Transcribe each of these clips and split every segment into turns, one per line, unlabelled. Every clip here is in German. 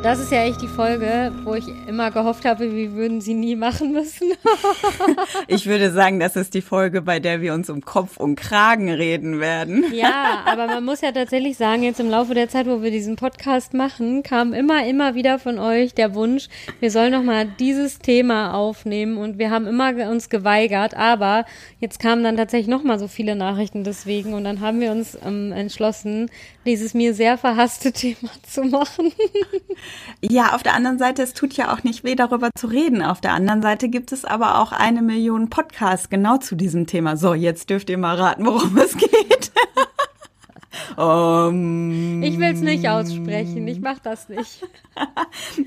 Das ist ja echt die Folge, wo ich immer gehofft habe, wir würden sie nie machen müssen.
ich würde sagen, das ist die Folge, bei der wir uns um Kopf und Kragen reden werden.
ja, aber man muss ja tatsächlich sagen, jetzt im Laufe der Zeit, wo wir diesen Podcast machen, kam immer, immer wieder von euch der Wunsch, wir sollen noch mal dieses Thema aufnehmen und wir haben immer uns geweigert, aber jetzt kamen dann tatsächlich noch mal so viele Nachrichten deswegen und dann haben wir uns ähm, entschlossen, dieses mir sehr verhasste Thema zu machen.
Ja, auf der anderen Seite, es tut ja auch nicht weh, darüber zu reden. Auf der anderen Seite gibt es aber auch eine Million Podcasts genau zu diesem Thema. So, jetzt dürft ihr mal raten, worum es geht.
um, ich will es nicht aussprechen, ich mache das nicht.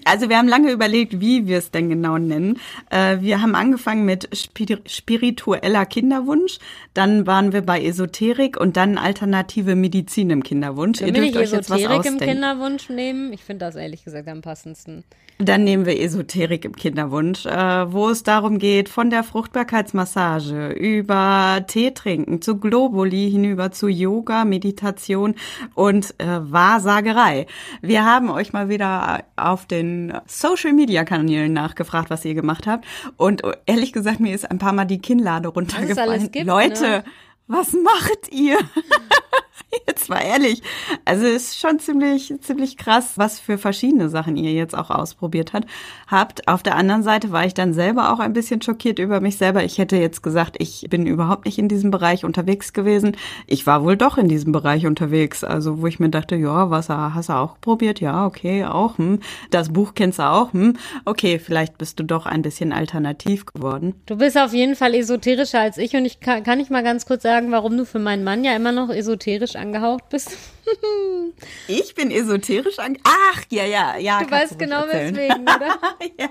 Also wir haben lange überlegt, wie wir es denn genau nennen. Äh, wir haben angefangen mit spiritueller Kinderwunsch, dann waren wir bei Esoterik und dann alternative Medizin im Kinderwunsch.
Können Ihr dürft euch Esoterik jetzt was ausdenken. im Kinderwunsch nehmen? Ich finde das ehrlich gesagt am passendsten.
Dann nehmen wir Esoterik im Kinderwunsch, äh, wo es darum geht, von der Fruchtbarkeitsmassage über Tee trinken zu Globuli hinüber zu Yoga, Meditation und äh, Wahrsagerei. Wir haben euch mal wieder auf den Social Media Kanälen nachgefragt, was ihr gemacht habt. Und ehrlich gesagt, mir ist ein paar Mal die Kinnlade runtergefallen. Gibt, Leute, ne? was macht ihr? Jetzt mal ehrlich. Also es ist schon ziemlich, ziemlich krass, was für verschiedene Sachen ihr jetzt auch ausprobiert hat, habt. Auf der anderen Seite war ich dann selber auch ein bisschen schockiert über mich selber. Ich hätte jetzt gesagt, ich bin überhaupt nicht in diesem Bereich unterwegs gewesen. Ich war wohl doch in diesem Bereich unterwegs. Also wo ich mir dachte, ja, was hast du auch probiert? Ja, okay, auch. Hm. Das Buch kennst du auch. Hm. Okay, vielleicht bist du doch ein bisschen alternativ geworden.
Du bist auf jeden Fall esoterischer als ich und ich kann, kann ich mal ganz kurz sagen, warum du für meinen Mann ja immer noch esoterisch angehaucht bist?
ich bin esoterisch angehaucht? Ach, ja, ja, ja.
Du weißt genau weswegen, oder? ja.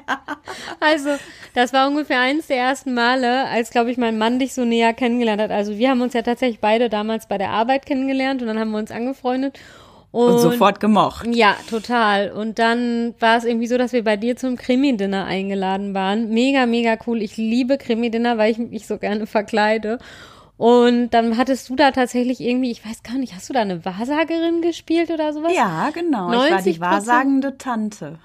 Also, das war ungefähr eins der ersten Male, als, glaube ich, mein Mann dich so näher kennengelernt hat. Also, wir haben uns ja tatsächlich beide damals bei der Arbeit kennengelernt und dann haben wir uns angefreundet.
Und, und, sofort gemocht.
Ja, total. Und dann war es irgendwie so, dass wir bei dir zum Krimi-Dinner eingeladen waren. Mega, mega cool. Ich liebe Krimi-Dinner, weil ich mich so gerne verkleide. Und dann hattest du da tatsächlich irgendwie, ich weiß gar nicht, hast du da eine Wahrsagerin gespielt oder sowas?
Ja, genau. Ich war die wahrsagende Tante.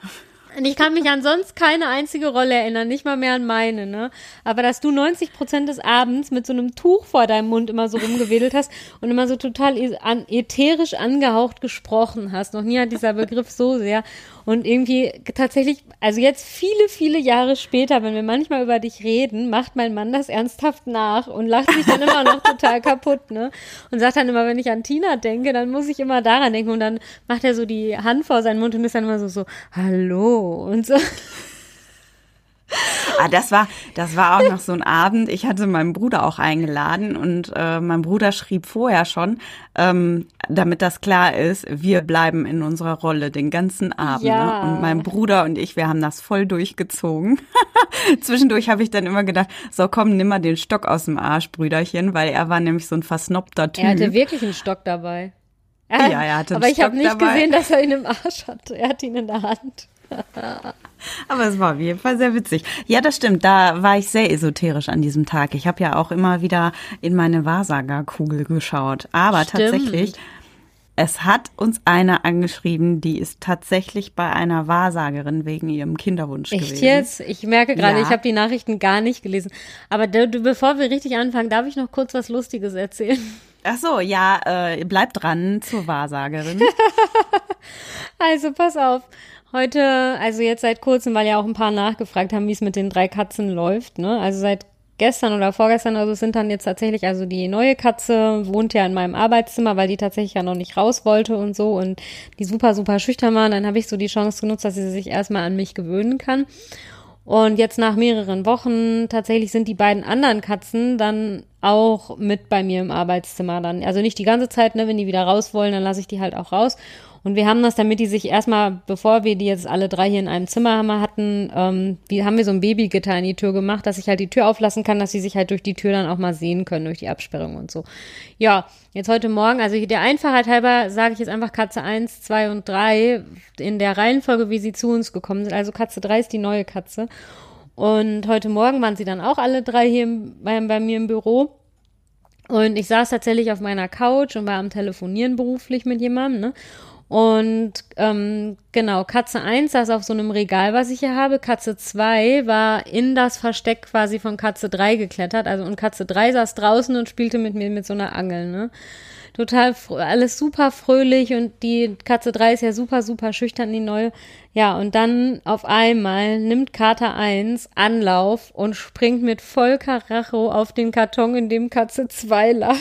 Und ich kann mich an sonst keine einzige Rolle erinnern, nicht mal mehr an meine, ne? Aber dass du 90 Prozent des Abends mit so einem Tuch vor deinem Mund immer so rumgewedelt hast und immer so total ätherisch angehaucht gesprochen hast. Noch nie hat dieser Begriff so sehr. Und irgendwie tatsächlich, also jetzt viele, viele Jahre später, wenn wir manchmal über dich reden, macht mein Mann das ernsthaft nach und lacht sich dann immer noch total kaputt, ne? Und sagt dann immer, wenn ich an Tina denke, dann muss ich immer daran denken. Und dann macht er so die Hand vor seinen Mund und ist dann immer so, so, hallo und so.
Ah, das war, das war auch noch so ein Abend. Ich hatte meinen Bruder auch eingeladen und äh, mein Bruder schrieb vorher schon, ähm, damit das klar ist, wir bleiben in unserer Rolle den ganzen Abend. Ne? Ja. Ne? Und mein Bruder und ich, wir haben das voll durchgezogen. Zwischendurch habe ich dann immer gedacht, so komm, nimm mal den Stock aus dem Arsch, Brüderchen, weil er war nämlich so ein versnobter Typ.
Er hatte wirklich einen Stock dabei.
Ja, er hatte einen
Aber ich
habe
nicht dabei. gesehen, dass er ihn im Arsch hatte. Er hat ihn in der Hand.
Aber es war auf jeden Fall sehr witzig. Ja, das stimmt. Da war ich sehr esoterisch an diesem Tag. Ich habe ja auch immer wieder in meine Wahrsagerkugel geschaut. Aber stimmt. tatsächlich, es hat uns eine angeschrieben, die ist tatsächlich bei einer Wahrsagerin wegen ihrem Kinderwunsch
Echt
gewesen.
jetzt? Ich merke gerade, ja. ich habe die Nachrichten gar nicht gelesen. Aber du, bevor wir richtig anfangen, darf ich noch kurz was Lustiges erzählen?
Ach so, ja, äh, bleib dran zur Wahrsagerin.
also pass auf. Heute, also jetzt seit kurzem, weil ja auch ein paar nachgefragt haben, wie es mit den drei Katzen läuft, ne? Also seit gestern oder vorgestern, also sind dann jetzt tatsächlich, also die neue Katze wohnt ja in meinem Arbeitszimmer, weil die tatsächlich ja noch nicht raus wollte und so und die super, super schüchtern waren. Dann habe ich so die Chance genutzt, dass sie sich erstmal an mich gewöhnen kann. Und jetzt nach mehreren Wochen tatsächlich sind die beiden anderen Katzen dann auch mit bei mir im Arbeitszimmer dann. Also nicht die ganze Zeit, ne, wenn die wieder raus wollen, dann lasse ich die halt auch raus. Und wir haben das, damit die sich erstmal, bevor wir die jetzt alle drei hier in einem Zimmer hatten, ähm, wie haben wir so ein Babygitter in die Tür gemacht, dass ich halt die Tür auflassen kann, dass sie sich halt durch die Tür dann auch mal sehen können, durch die Absperrung und so. Ja, jetzt heute Morgen, also der Einfachheit halber sage ich jetzt einfach Katze 1, 2 und 3 in der Reihenfolge, wie sie zu uns gekommen sind. Also Katze 3 ist die neue Katze. Und heute Morgen waren sie dann auch alle drei hier bei, bei mir im Büro. Und ich saß tatsächlich auf meiner Couch und war am Telefonieren beruflich mit jemandem, ne? Und ähm, genau, Katze 1 saß auf so einem Regal, was ich hier habe. Katze 2 war in das Versteck quasi von Katze 3 geklettert. Also und Katze 3 saß draußen und spielte mit mir mit so einer Angel, ne? Total alles super fröhlich und die Katze 3 ist ja super, super schüchtern, die neue. Ja, und dann auf einmal nimmt Kater 1 Anlauf und springt mit voll Karacho auf den Karton, in dem Katze 2 lag.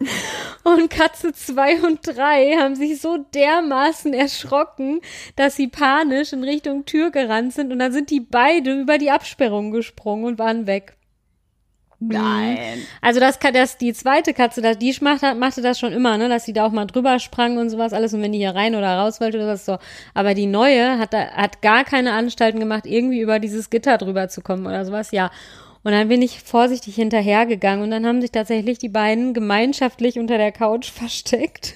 Und Katze 2 und 3 haben sich so dermaßen erschrocken, dass sie panisch in Richtung Tür gerannt sind und dann sind die beide über die Absperrung gesprungen und waren weg.
Nein.
Also das, das die zweite Katze, das, die machte, machte das schon immer, ne, dass sie da auch mal drüber sprang und sowas alles und wenn die hier rein oder raus wollte oder so. Aber die neue hat da, hat gar keine Anstalten gemacht, irgendwie über dieses Gitter drüber zu kommen oder sowas, ja. Und dann bin ich vorsichtig hinterhergegangen und dann haben sich tatsächlich die beiden gemeinschaftlich unter der Couch versteckt.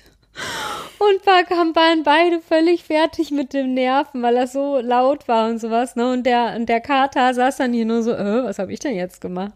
Und war, waren beide völlig fertig mit dem Nerven, weil das so laut war und sowas, ne? Und der, und der Kater saß dann hier nur so, äh, was habe ich denn jetzt gemacht?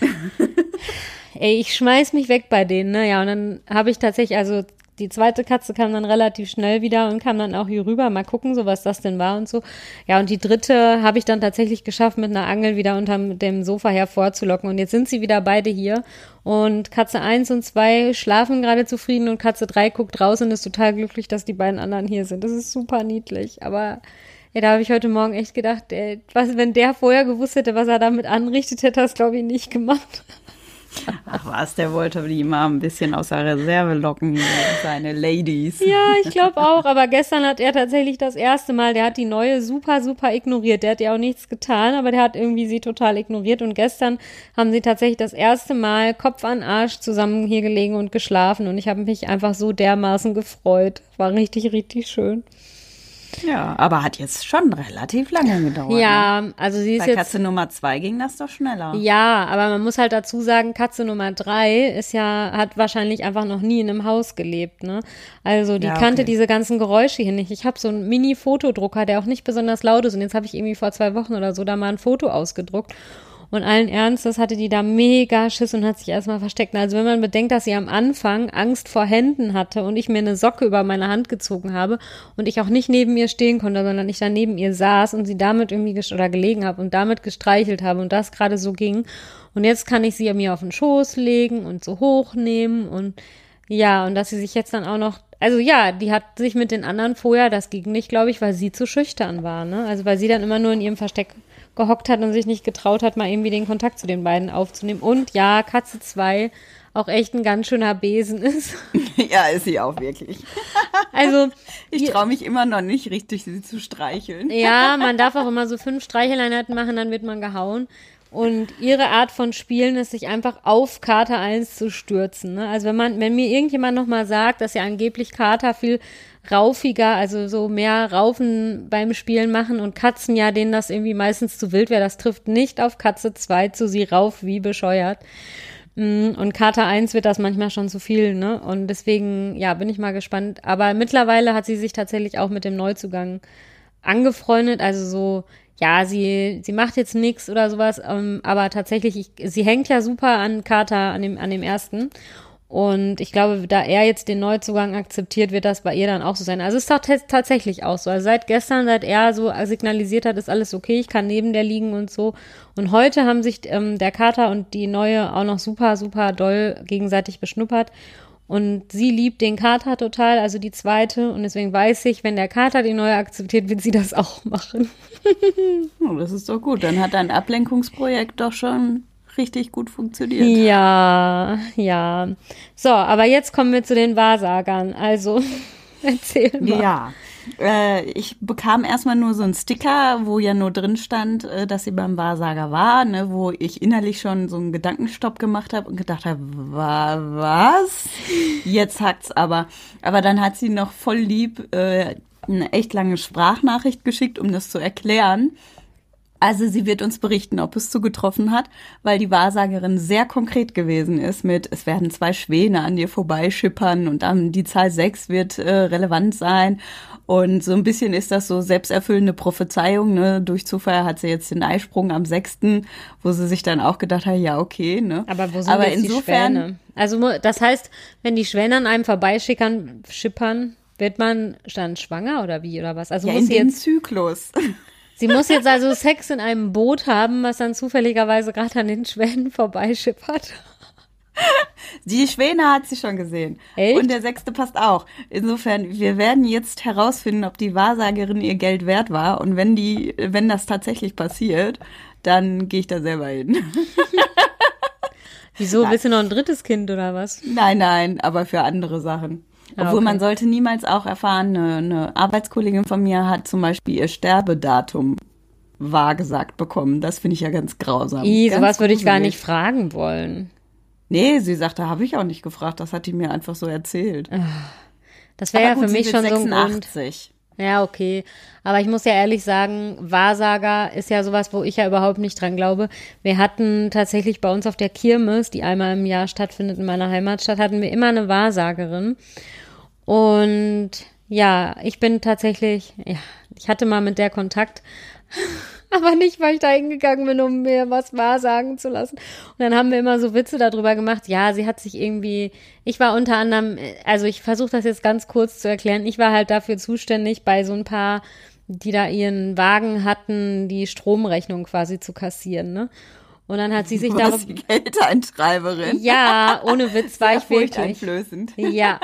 Ey, ich schmeiß mich weg bei denen, ne? Ja, und dann habe ich tatsächlich, also die zweite Katze kam dann relativ schnell wieder und kam dann auch hier rüber, mal gucken, so was das denn war und so. Ja, und die dritte habe ich dann tatsächlich geschafft, mit einer Angel wieder unter dem Sofa hervorzulocken. Und jetzt sind sie wieder beide hier. Und Katze eins und zwei schlafen gerade zufrieden und Katze drei guckt raus und ist total glücklich, dass die beiden anderen hier sind. Das ist super niedlich. Aber ja, da habe ich heute Morgen echt gedacht, ey, was, wenn der vorher gewusst hätte, was er damit anrichtet, hätte er es, glaube ich, nicht gemacht.
Ach was, der wollte die mal ein bisschen aus der Reserve locken, seine Ladies.
Ja, ich glaube auch. Aber gestern hat er tatsächlich das erste Mal, der hat die neue super, super ignoriert. Der hat ja auch nichts getan, aber der hat irgendwie sie total ignoriert. Und gestern haben sie tatsächlich das erste Mal Kopf an Arsch zusammen hier gelegen und geschlafen. Und ich habe mich einfach so dermaßen gefreut. War richtig, richtig schön.
Ja, aber hat jetzt schon relativ lange gedauert.
Ja,
ne?
also sie ist
Bei
jetzt.
Katze Nummer zwei ging das doch schneller.
Ja, aber man muss halt dazu sagen, Katze Nummer drei ist ja, hat wahrscheinlich einfach noch nie in einem Haus gelebt, ne? Also die
Ja,
kannte
okay.
diese ganzen Geräusche hier nicht. Ich habe so einen Mini-Fotodrucker, der auch nicht besonders laut ist. Und jetzt habe ich irgendwie vor zwei Wochen oder so da mal ein Foto ausgedruckt. Und allen Ernstes hatte die da mega Schiss und hat sich erstmal versteckt. Also wenn man bedenkt, dass sie am Anfang Angst vor Händen hatte und ich mir eine Socke über meine Hand gezogen habe und ich auch nicht neben ihr stehen konnte, sondern ich da neben ihr saß und sie damit irgendwie oder gelegen habe und damit gestreichelt habe und das gerade so ging. Und jetzt kann ich sie mir auf den Schoß legen und so hochnehmen und ja, und dass sie sich jetzt dann auch noch, also ja, die hat sich mit den anderen vorher, das ging nicht, glaube ich, weil sie zu schüchtern war, ne? Also weil sie dann immer nur in ihrem Versteck gehockt hat und sich nicht getraut hat, mal irgendwie den Kontakt zu den beiden aufzunehmen. Und ja, Katze 2 auch echt ein ganz schöner Besen ist.
ja, ist sie auch wirklich.
Also,
Ich traue mich immer noch nicht richtig, sie zu streicheln.
ja, man darf auch immer so fünf Streicheleinheiten machen, dann wird man gehauen. Und ihre Art von Spielen ist, sich einfach auf Kater 1 zu stürzen. Ne? Also wenn man, wenn mir irgendjemand nochmal sagt, dass ja angeblich Kater viel raufiger, also so mehr Raufen beim Spielen machen und Katzen ja, denen das irgendwie meistens zu wild wäre, das trifft nicht auf Katze 2 zu, sie rauf wie bescheuert. Mm, Und Kater 1 wird das manchmal schon zu viel, ne? Und deswegen, ja, bin ich mal gespannt. Aber mittlerweile hat sie sich tatsächlich auch mit dem Neuzugang angefreundet, also so, ja, sie, sie macht jetzt nichts oder sowas, ähm, aber tatsächlich, ich, sie hängt ja super an Kater, an dem, an dem ersten. Und ich glaube, da er jetzt den Neuzugang akzeptiert, wird das bei ihr dann auch so sein. Also es ist tatsächlich auch so. Also seit gestern, seit er so signalisiert hat, ist alles okay, ich kann neben der liegen und so. Und heute haben sich ähm, der Kater und die Neue auch noch super, super doll gegenseitig beschnuppert. Und sie liebt den Kater total, also die zweite. Und deswegen weiß ich, wenn der Kater die Neue akzeptiert, wird sie das auch machen.
Oh, das ist doch gut. Dann hat dein Ablenkungsprojekt doch schon richtig gut funktioniert.
Ja, ja. So, aber jetzt kommen wir zu den Wahrsagern. Also, erzähl mal.
Ja, Äh, ich bekam erstmal nur so einen Sticker, wo ja nur drin stand, äh, dass sie beim Wahrsager war, ne, wo ich innerlich schon so einen Gedankenstopp gemacht habe und gedacht habe, wa was? Jetzt hackt's aber. Aber dann hat sie noch voll lieb äh, eine echt lange Sprachnachricht geschickt, um das zu erklären. Also sie wird uns berichten, ob es zugetroffen hat, weil die Wahrsagerin sehr konkret gewesen ist mit, es werden zwei Schwäne an dir vorbeischippern und dann die Zahl sechs wird äh, relevant sein. Und so ein bisschen ist das so selbsterfüllende Prophezeiung. Ne? Durch Zufall hat sie jetzt den Eisprung am sechsten, wo sie sich dann auch gedacht hat, ja, okay. Ne?
Aber wo sind Aber insofern, die Schwäne? Also das heißt, wenn die Schwäne an einem vorbeischippern, schippern, wird man dann schwanger oder wie oder was?
Also ja, muss in den jetzt Zyklus.
Sie muss jetzt also Sex in einem Boot haben, was dann zufälligerweise gerade an den Schwänen vorbeischippert.
Die Schwäne hat sie schon gesehen. Echt? Und der sechste passt auch. Insofern, wir werden jetzt herausfinden, ob die Wahrsagerin ihr Geld wert war. Und wenn die, wenn das tatsächlich passiert, dann gehe ich da selber hin.
Wieso? Nein. Willst du noch ein drittes Kind oder was?
Nein, nein, aber für andere Sachen. Obwohl okay. man sollte niemals auch erfahren, eine, eine Arbeitskollegin von mir hat zum Beispiel ihr Sterbedatum wahrgesagt bekommen. Das finde ich ja ganz grausam.
I, sowas würde ich gar nicht fragen wollen.
Nee, sie sagte, habe ich auch nicht gefragt. Das hat die mir einfach so erzählt. Ah,
das wäre ja für mich schon 86. so ein Grund. Ja, okay. Aber ich muss ja ehrlich sagen, Wahrsager ist ja sowas, wo ich ja überhaupt nicht dran glaube. Wir hatten tatsächlich bei uns auf der Kirmes, die einmal im Jahr stattfindet in meiner Heimatstadt, hatten wir immer eine Wahrsagerin. Und ja, ich bin tatsächlich, ja, ich hatte mal mit der Kontakt, aber nicht, weil ich da hingegangen bin, um mir was wahrsagen zu lassen. Und dann haben wir immer so Witze darüber gemacht. Ja, sie hat sich irgendwie, ich war unter anderem, also ich versuche das jetzt ganz kurz zu erklären. Ich war halt dafür zuständig, bei so ein paar, die da ihren Wagen hatten, die Stromrechnung quasi zu kassieren, ne? Und dann hat sie sich
darauf. Geldeintreiberin.
Ja, ohne Witz war ich wirklich. Ja,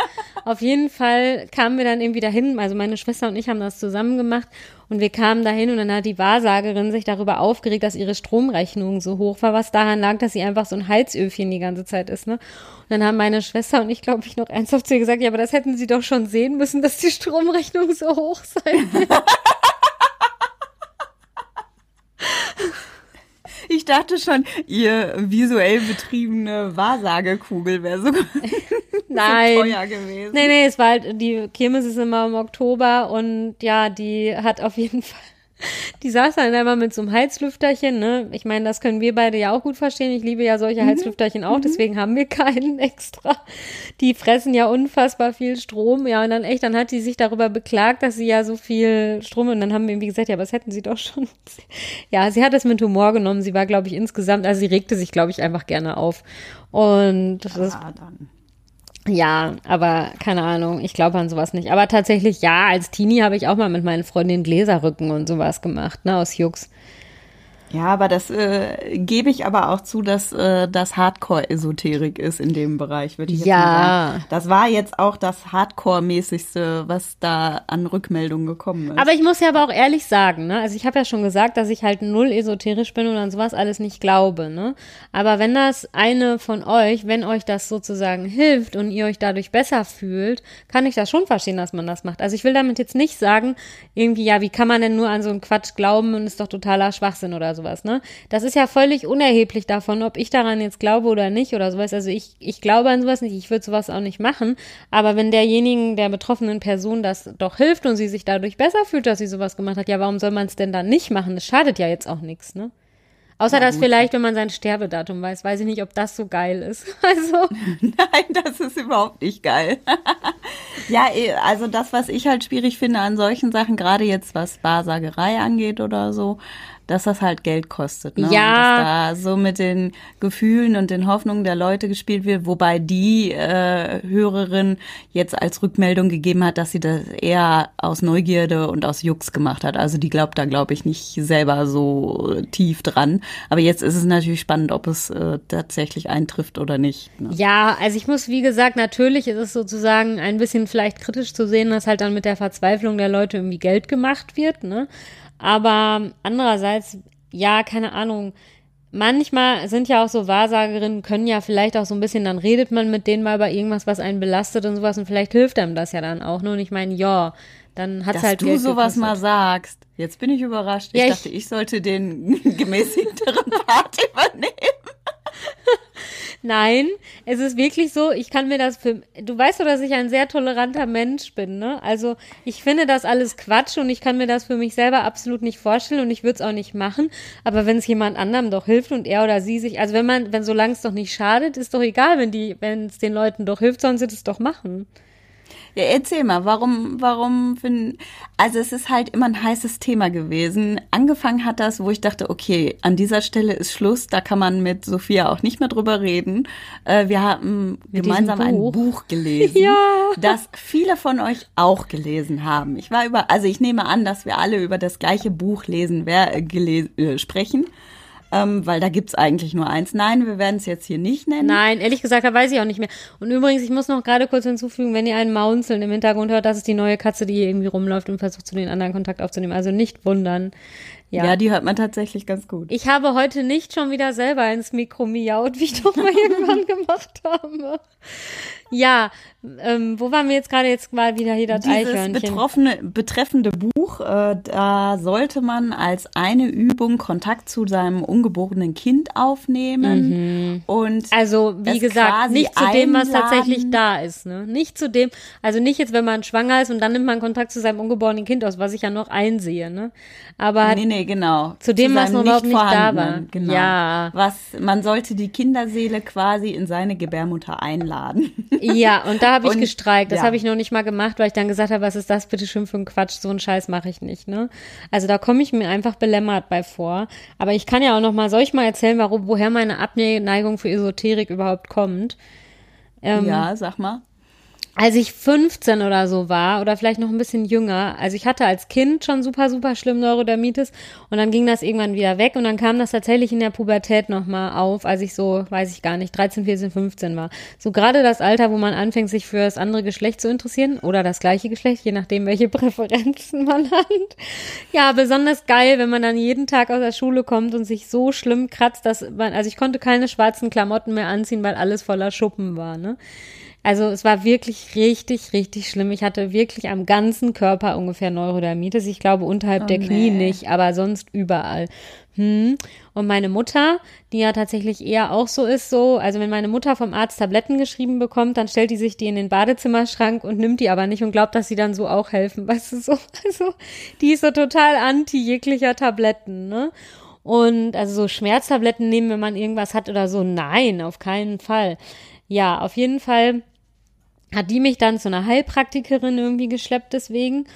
auf jeden Fall kamen wir dann irgendwie dahin. Also meine Schwester und ich haben das zusammen gemacht und wir kamen dahin und dann hat die Wahrsagerin sich darüber aufgeregt, dass ihre Stromrechnung so hoch war, was daran lag, dass sie einfach so ein Heizöfchen die ganze Zeit ist. Ne? Und dann haben meine Schwester und ich, glaube ich, noch ernsthaft zu ihr gesagt, ja, aber das hätten sie doch schon sehen müssen, dass die Stromrechnung so hoch sei.
Ich dachte schon, ihr visuell betriebene Wahrsagekugel wäre so,
Nein. so teuer gewesen. Nee, nee, es war halt, die Kirmes ist immer im Oktober und ja, die hat auf jeden Fall die saß dann einmal mit so einem Heizlüfterchen, ne? Ich meine, das können wir beide ja auch gut verstehen. Ich liebe ja solche mhm. Heizlüfterchen auch, mhm. deswegen haben wir keinen extra. Die fressen ja unfassbar viel Strom. Ja, und dann echt, dann hat die sich darüber beklagt, dass sie ja so viel Strom und dann haben wir irgendwie gesagt, ja, das hätten sie doch schon. Ja, sie hat es mit Humor genommen. Sie war, glaube ich, insgesamt, also sie regte sich, glaube ich, einfach gerne auf. Und das ja, ist. Dann. Ja, aber keine Ahnung, ich glaube an sowas nicht. Aber tatsächlich, ja, als Teenie habe ich auch mal mit meinen Freundinnen Gläserrücken und sowas gemacht, ne, aus Jux.
Ja, aber das äh, gebe ich aber auch zu, dass äh, das Hardcore-Esoterik ist in dem Bereich, würde ich jetzt ja. mal sagen. Das war jetzt auch das Hardcore-mäßigste, was da an Rückmeldungen gekommen ist.
Aber ich muss ja aber auch ehrlich sagen, ne? Also ich habe ja schon gesagt, dass ich halt null esoterisch bin und an sowas alles nicht glaube, ne? Aber wenn das eine von euch, wenn euch das sozusagen hilft und ihr euch dadurch besser fühlt, kann ich das schon verstehen, dass man das macht. Also ich will damit jetzt nicht sagen, irgendwie, ja, wie kann man denn nur an so einen Quatsch glauben und ist doch totaler Schwachsinn oder so sowas, ne? Das ist ja völlig unerheblich davon, ob ich daran jetzt glaube oder nicht oder sowas. Also ich, ich glaube an sowas nicht, ich würde sowas auch nicht machen. Aber wenn derjenigen, der betroffenen Person das doch hilft und sie sich dadurch besser fühlt, dass sie sowas gemacht hat, ja, warum soll man es denn dann nicht machen? Das schadet ja jetzt auch nichts, ne? Außer ja, dass vielleicht, wenn man sein Sterbedatum weiß, weiß ich nicht, ob das so geil ist. Also.
Nein, das ist überhaupt nicht geil. ja, eh, also das, was ich halt schwierig finde an solchen Sachen, gerade jetzt was Wahrsagerei angeht oder so, dass das halt Geld kostet. Ne?
Ja.
Und dass da so mit den Gefühlen und den Hoffnungen der Leute gespielt wird, wobei die äh, Hörerin jetzt als Rückmeldung gegeben hat, dass sie das eher aus Neugierde und aus Jux gemacht hat. Also die glaubt da, glaube ich, nicht selber so tief dran. Aber jetzt ist es natürlich spannend, ob es äh, tatsächlich eintrifft oder nicht.
Ne? Ja, also ich muss, wie gesagt, natürlich ist es sozusagen ein bisschen vielleicht kritisch zu sehen, dass halt dann mit der Verzweiflung der Leute irgendwie Geld gemacht wird, ne? Aber andererseits, ja, keine Ahnung. Manchmal sind ja auch so Wahrsagerinnen, können ja vielleicht auch so ein bisschen, dann redet man mit denen mal über irgendwas, was einen belastet und sowas und vielleicht hilft einem das ja dann auch. Nur und ich meine, ja, dann hat
Dass
halt
du
Geld
sowas
gekostet.
mal sagst. Jetzt bin ich überrascht.
Ja,
ich
ich-
dachte, ich sollte den gemäßigteren Part übernehmen.
Nein, es ist wirklich so, ich kann mir das für, du weißt doch, dass ich ein sehr toleranter Mensch bin, ne? Also ich finde das alles Quatsch und ich kann mir das für mich selber absolut nicht vorstellen und ich würde es auch nicht machen. Aber wenn es jemand anderem doch hilft und er oder sie sich, also wenn man, wenn solange es doch nicht schadet, ist doch egal, wenn die, wenn es den Leuten doch hilft, sollen sie das doch machen.
Ja, erzähl mal, warum, warum finden, also es ist halt immer ein heißes Thema gewesen. Angefangen hat das, wo ich dachte, okay, an dieser Stelle ist Schluss, da kann man mit Sophia auch nicht mehr drüber reden. Äh, wir haben
Mit
gemeinsam ein
Buch.
Buch gelesen,
Ja.
das viele von euch auch gelesen haben. Ich war über, also ich nehme an, dass wir alle über das gleiche Buch lesen, wer, äh, gelesen, äh, sprechen. Ähm, weil da gibt's eigentlich nur eins. Nein, wir werden es jetzt hier nicht nennen.
Nein, ehrlich gesagt, da weiß ich auch nicht mehr. Und übrigens, ich muss noch gerade kurz hinzufügen, wenn ihr einen Maunzeln im Hintergrund hört, das ist die neue Katze, die hier irgendwie rumläuft und versucht, zu den anderen Kontakt aufzunehmen. Also nicht wundern. Ja.
Ja, die hört man tatsächlich ganz gut.
ich habe heute nicht schon wieder selber ins Mikro miaut, wie ich doch mal irgendwann gemacht habe. Ja, ähm, wo waren wir jetzt gerade? Jetzt mal wieder hier das
Dieses
Eichhörnchen.
betroffene, betreffende Buch, äh, da sollte man als eine Übung Kontakt zu seinem ungeborenen Kind aufnehmen und
Also, wie
es
gesagt, nicht zu dem, was tatsächlich da ist, ne? Nicht zu dem, also nicht jetzt, wenn man schwanger ist und dann nimmt man Kontakt zu seinem ungeborenen Kind aus, was ich ja noch einsehe, ne? Aber
nee, nee, genau.
Zu dem, was
seinem
noch überhaupt nicht da
Nicht-Vorhandenen,
war.
Genau.
Ja.
Was, man sollte die Kinderseele quasi in seine Gebärmutter einladen.
Ja, und da habe ich
Und-
gestreikt. Das
ja.
habe ich noch nicht mal gemacht, weil ich dann gesagt habe, was ist das bitte schön für ein Quatsch? So einen Scheiß mache ich nicht, ne? Also da komme ich mir einfach belämmert bei vor. Aber ich kann ja auch noch mal, soll ich mal erzählen, warum, woher meine Abneigung für Esoterik überhaupt kommt? Ähm,
ja, sag mal.
Als ich 15 oder so war oder vielleicht noch ein bisschen jünger, also ich hatte als Kind schon super, super schlimm Neurodermitis und dann ging das irgendwann wieder weg und dann kam das tatsächlich in der Pubertät nochmal auf, als ich so, weiß ich gar nicht, 13, 14, 15 war. So gerade das Alter, wo man anfängt, sich für das andere Geschlecht zu interessieren oder das gleiche Geschlecht, je nachdem, welche Präferenzen man hat. Ja, besonders geil, wenn man dann jeden Tag aus der Schule kommt und sich so schlimm kratzt, dass man, also ich konnte keine schwarzen Klamotten mehr anziehen, weil alles voller Schuppen war, ne? Also es war wirklich richtig, richtig schlimm. Ich hatte wirklich am ganzen Körper ungefähr Neurodermitis. Ich glaube unterhalb
Oh,
der Knie
nee.
nicht, aber sonst überall. Hm. Und meine Mutter, die ja tatsächlich eher auch so ist, so, also wenn meine Mutter vom Arzt Tabletten geschrieben bekommt, dann stellt die sich die in den Badezimmerschrank und nimmt die aber nicht und glaubt, dass sie dann so auch helfen. Weißt du so? Also die ist so total anti jeglicher Tabletten, ne? Und also so Schmerztabletten nehmen, wenn man irgendwas hat oder so. Nein, auf keinen Fall. Ja, auf jeden Fall hat die mich dann zu einer Heilpraktikerin irgendwie geschleppt deswegen.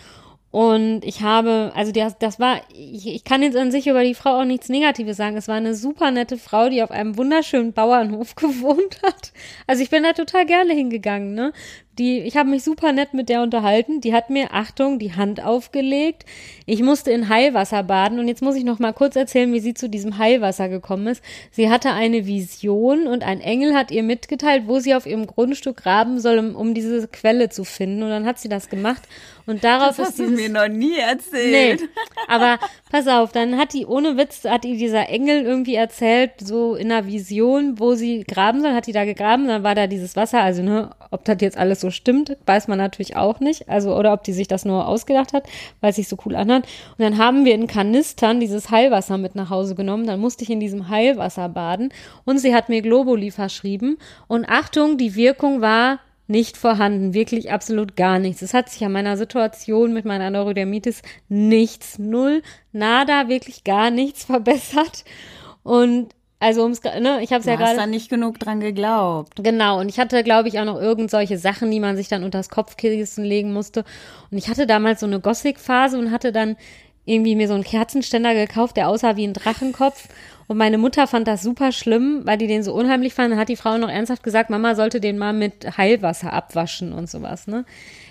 Und ich habe, also das, das war, ich, ich kann jetzt an sich über die Frau auch nichts Negatives sagen. Es war eine super nette Frau, die auf einem wunderschönen Bauernhof gewohnt hat. Also ich bin da total gerne hingegangen, ne? Die, ich habe mich super nett mit der unterhalten. Die hat mir, Achtung, die Hand aufgelegt. Ich musste in Heilwasser baden und jetzt muss ich noch mal kurz erzählen, wie sie zu diesem Heilwasser gekommen ist. Sie hatte eine Vision und ein Engel hat ihr mitgeteilt, wo sie auf ihrem Grundstück graben soll, um, um diese Quelle zu finden. Und dann hat sie das gemacht und darauf
Das
ist
hast du
dieses
mir noch nie erzählt.
Nee, aber pass auf, dann hat die ohne Witz, hat ihr dieser Engel irgendwie erzählt, so in einer Vision, wo sie graben soll, hat die da gegraben, dann war da dieses Wasser, also ne, ob das jetzt alles so stimmt, weiß man natürlich auch nicht, also oder ob die sich das nur ausgedacht hat, weil es sich so cool anhört. Und dann haben wir in Kanistern dieses Heilwasser mit nach Hause genommen, dann musste ich in diesem Heilwasser baden und sie hat mir Globuli verschrieben und Achtung, die Wirkung war nicht vorhanden, wirklich absolut gar nichts. Es hat sich an meiner Situation mit meiner Neurodermitis nichts, null, nada, wirklich gar nichts verbessert. Und also ums, ne, ich habe es
Du
ja
hast
gerade
da nicht genug dran geglaubt.
Genau, und ich hatte, glaube ich, auch noch irgend solche Sachen, die man sich dann unter das Kopfkissen legen musste. Und ich hatte damals so eine Gothic-Phase und hatte dann irgendwie mir so einen Kerzenständer gekauft, der aussah wie ein Drachenkopf. Und meine Mutter fand das super schlimm, weil die den so unheimlich fand. Dann hat die Frau noch ernsthaft gesagt, Mama sollte den mal mit Heilwasser abwaschen und sowas, ne?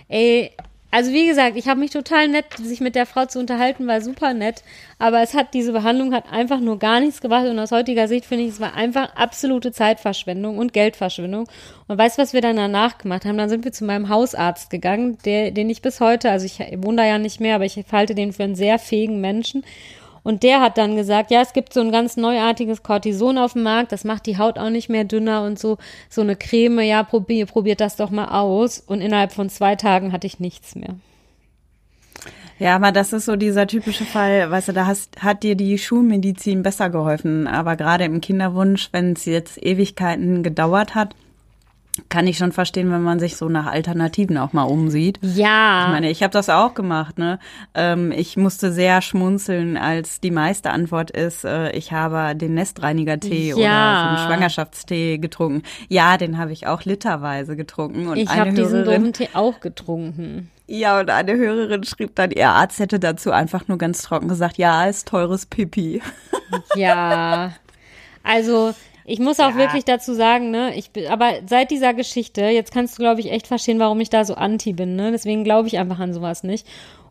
Ey, also wie gesagt, ich habe mich total nett, sich mit der Frau zu unterhalten, war super nett. Aber es hat, diese Behandlung hat einfach nur gar nichts gebracht. Und aus heutiger Sicht finde ich, es war einfach absolute Zeitverschwendung und Geldverschwendung. Und weißt du, was wir dann danach gemacht haben? Dann sind wir zu meinem Hausarzt gegangen, der, den ich bis heute, also ich wohne da ja nicht mehr, aber ich halte den für einen sehr fähigen Menschen. Und der hat dann gesagt, ja, es gibt so ein ganz neuartiges Cortison auf dem Markt, das macht die Haut auch nicht mehr dünner und so, so eine Creme, ja, probier, probiert das doch mal aus. Und innerhalb von zwei Tagen hatte ich nichts mehr.
Ja, aber das ist so dieser typische Fall, weißt du, da hast, hat dir die Schulmedizin besser geholfen. Aber gerade im Kinderwunsch, wenn es jetzt Ewigkeiten gedauert hat, kann ich schon verstehen, wenn man sich so nach Alternativen auch mal umsieht.
Ja.
Ich meine, ich habe das auch gemacht. Ne? Ähm, ich musste sehr schmunzeln, als die meiste Antwort ist, äh, ich habe den Nestreiniger-Tee
Ja.
oder so einen Schwangerschaftstee getrunken. Ja, den habe ich auch literweise getrunken. Und
Ich habe diesen dummen Tee auch getrunken.
ja, und eine Hörerin schrieb dann, ihr Arzt hätte dazu einfach nur ganz trocken gesagt, ja, ist teures Pipi.
Ja. Also, ich muss auch
Ja.
wirklich dazu sagen, ne, ich bin, aber seit dieser Geschichte, jetzt kannst du, glaube ich, echt verstehen, warum ich da so anti bin, ne? Deswegen glaube ich einfach an sowas nicht.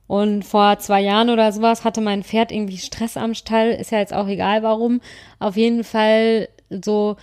Und vor zwei Jahren oder sowas hatte mein Pferd irgendwie Stress am Stall, ist ja jetzt auch egal warum. Auf jeden Fall so,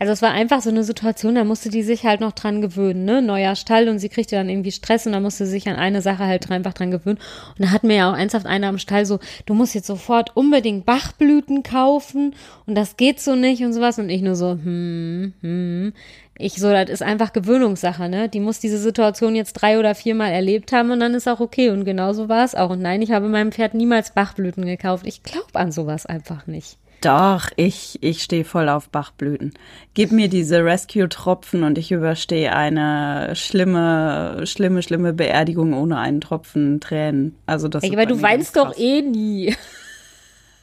also es war einfach so eine Situation, da musste die sich halt noch dran gewöhnen, ne? Neuer Stall und sie kriegte dann irgendwie Stress und da musste sie sich an eine Sache halt einfach dran gewöhnen. Und da hat mir ja auch ernsthaft einer am Stall so, du musst jetzt sofort unbedingt Bachblüten kaufen und das geht so nicht und sowas. Und ich nur so, hm, hm. Ich so, das ist einfach Gewöhnungssache, ne? Die muss diese Situation jetzt drei oder viermal erlebt haben und dann ist auch okay. Und genauso war es auch. Und nein, ich habe meinem Pferd niemals Bachblüten gekauft. Ich glaube an sowas einfach nicht.
Doch, ich, ich stehe voll auf Bachblüten. Gib mir diese Rescue-Tropfen und ich überstehe eine schlimme, schlimme, schlimme Beerdigung ohne einen Tropfen Tränen. Also das
Ey, aber du weinst doch eh nie.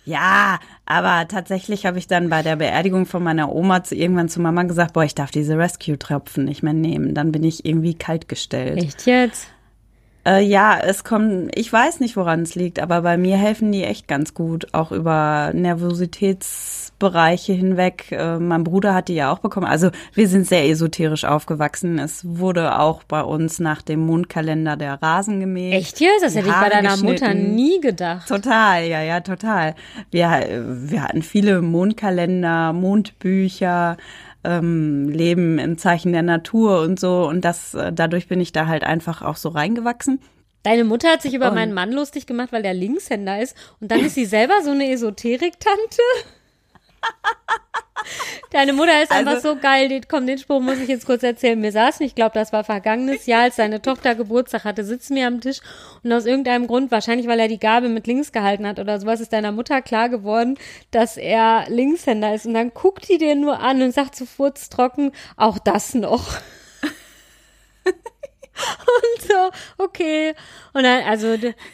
Ja, aber tatsächlich habe ich dann bei der Beerdigung von meiner Oma zu, irgendwann zu Mama gesagt, boah, ich darf diese Rescue-Tropfen nicht mehr nehmen. Dann bin ich irgendwie kaltgestellt.
Echt jetzt?
Äh, ja, es kommt, ich weiß nicht, woran es liegt, aber bei mir helfen die echt ganz gut, auch über Nervositätsbereiche hinweg. Äh, mein Bruder hat die ja auch bekommen. Also wir sind sehr esoterisch aufgewachsen. Es wurde auch bei uns nach dem Mondkalender der Rasen gemäht.
Echt jetzt? Das hätte ich bei deiner Mutter nie gedacht.
Total, ja, ja, total. Wir, wir hatten viele Mondkalender, Mondbücher, ähm, Leben im Zeichen der Natur und so. Und das, äh, dadurch bin ich da halt einfach auch so reingewachsen.
Deine Mutter hat sich über
Und-
meinen Mann lustig gemacht, weil der Linkshänder ist. Und dann ist sie selber so eine Esoterik-Tante. Deine Mutter ist einfach
Also-
so geil. Den, komm, den Spruch muss ich jetzt kurz erzählen. Wir saßen, ich glaube, das war vergangenes Jahr, als seine Tochter Geburtstag hatte, sitzen wir am Tisch und aus irgendeinem Grund, wahrscheinlich weil er die Gabel mit links gehalten hat oder sowas, ist deiner Mutter klar geworden, dass er Linkshänder ist. Und dann guckt die den nur an und sagt so furztrocken, auch das noch. Und so, okay. Und dann, also,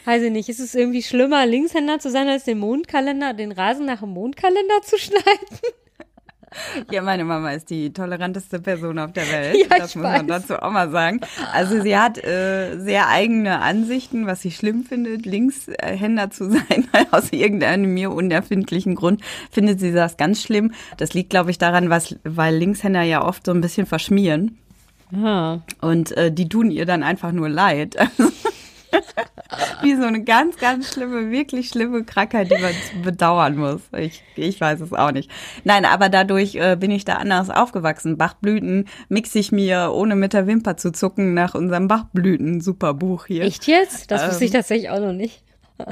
weiß ich nicht, ist es irgendwie schlimmer, Linkshänder zu sein, als den Mondkalender, den Rasen nach dem Mondkalender zu schneiden?
Ja, meine Mama ist die toleranteste Person auf der Welt.
Ja,
das muss man
weiß.
dazu auch mal sagen. Also sie hat äh, sehr eigene Ansichten, was sie schlimm findet, Linkshänder zu sein. Weil aus irgendeinem mir unerfindlichen Grund findet sie das ganz schlimm. Das liegt, glaube ich, daran, was, weil Linkshänder ja oft so ein bisschen verschmieren.
Ja.
Und äh, die tun ihr dann einfach nur leid. Wie so eine ganz, ganz schlimme, wirklich schlimme Krankheit, die man bedauern muss. Ich, ich weiß es auch nicht. Nein, aber dadurch äh, bin ich da anders aufgewachsen. Bachblüten mixe ich mir, ohne mit der Wimper zu zucken, nach unserem Bachblüten-Superbuch hier.
Echt jetzt? Das wusste ich
Ähm.
tatsächlich auch noch nicht.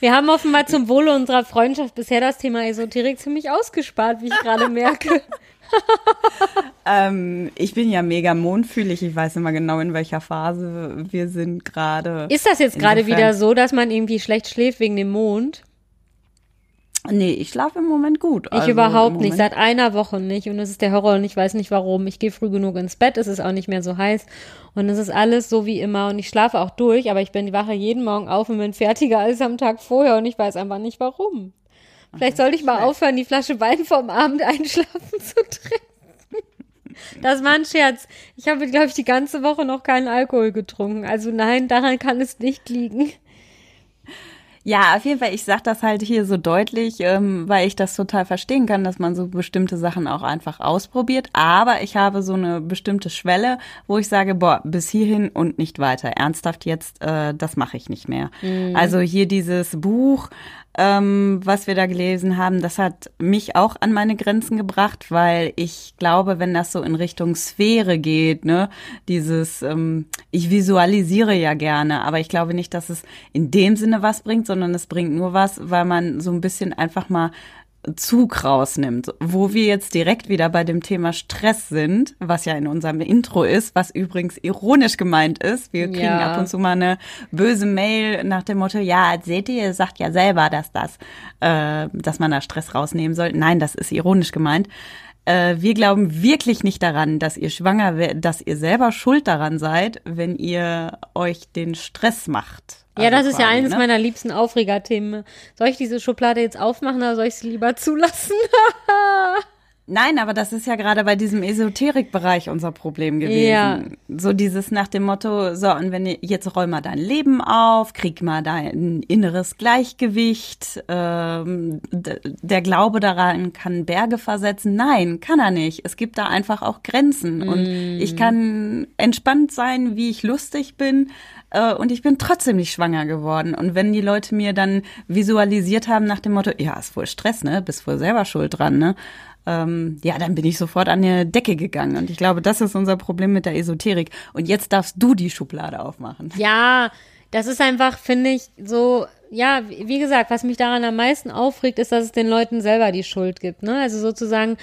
Wir haben offenbar zum Wohle unserer Freundschaft bisher das Thema Esoterik ziemlich ausgespart, wie ich gerade merke.
Ähm, ich bin ja mega mondfühlig. Ich weiß immer genau, in welcher Phase wir sind gerade.
Ist das jetzt gerade wieder so, dass man irgendwie schlecht schläft wegen dem Mond?
Nee, ich schlafe im Moment gut.
Ich
Also
überhaupt
im
nicht, seit einer Woche nicht. Und es ist der Horror und ich weiß nicht warum. Ich gehe früh genug ins Bett, es ist auch nicht mehr so heiß. Und es ist alles so wie immer. Und ich schlafe auch durch, aber ich bin die Wache jeden Morgen auf und bin fertiger als am Tag vorher und ich weiß einfach nicht warum. Vielleicht sollte ich mal aufhören, die Flasche Wein vorm Abend einschlafen zu trinken. Das war ein Scherz. Ich habe, glaube ich, die ganze Woche noch keinen Alkohol getrunken. Also nein, daran kann es nicht liegen.
Ja, auf jeden Fall, ich sag das halt hier so deutlich, ähm, weil ich das total verstehen kann, dass man so bestimmte Sachen auch einfach ausprobiert. Aber ich habe so eine bestimmte Schwelle, wo ich sage, boah, bis hierhin und nicht weiter. Ernsthaft jetzt, äh, das mache ich nicht mehr. Also hier dieses Buch, ähm, was wir da gelesen haben, das hat mich auch an meine Grenzen gebracht, weil ich glaube, wenn das so in Richtung Sphäre geht, ne, dieses, ähm, ich visualisiere ja gerne, aber ich glaube nicht, dass es in dem Sinne was bringt, sondern es bringt nur was, weil man so ein bisschen einfach mal Zug rausnimmt, wo wir jetzt direkt wieder bei dem Thema Stress sind, was ja in unserem Intro ist, was übrigens ironisch gemeint ist. Wir kriegen ja. ab und zu mal eine böse Mail nach dem Motto, ja, seht ihr, ihr sagt ja selber, dass das, äh, dass man da Stress rausnehmen soll. Nein, das ist ironisch gemeint. Äh, wir glauben wirklich nicht daran, dass ihr schwanger, dass ihr selber schuld daran seid, wenn ihr euch den Stress macht.
Also ja, das ist quasi, ja eines ne? meiner liebsten Aufregerthemen. Soll ich diese Schublade jetzt aufmachen oder soll ich sie lieber zulassen?
Nein, aber das ist ja gerade bei diesem Esoterikbereich unser Problem gewesen. Ja. So dieses nach dem Motto, so, und wenn jetzt räum mal dein Leben auf, krieg mal dein inneres Gleichgewicht, ähm, der Glaube daran kann Berge versetzen. Nein, kann er nicht. Es gibt da einfach auch Grenzen. Und mm. ich kann entspannt sein, wie ich lustig bin, äh, und ich bin trotzdem nicht schwanger geworden. Und wenn die Leute mir dann visualisiert haben nach dem Motto, ja, ist wohl Stress, ne? Bist wohl selber schuld dran, ne? Ähm, ja, dann bin ich sofort an die Decke gegangen. Und ich glaube, das ist unser Problem mit der Esoterik. Und jetzt darfst du die Schublade aufmachen.
Ja, das ist einfach, finde ich, so, ja, wie gesagt, was mich daran am meisten aufregt, ist, dass es den Leuten selber die Schuld gibt. Ne? Also sozusagen,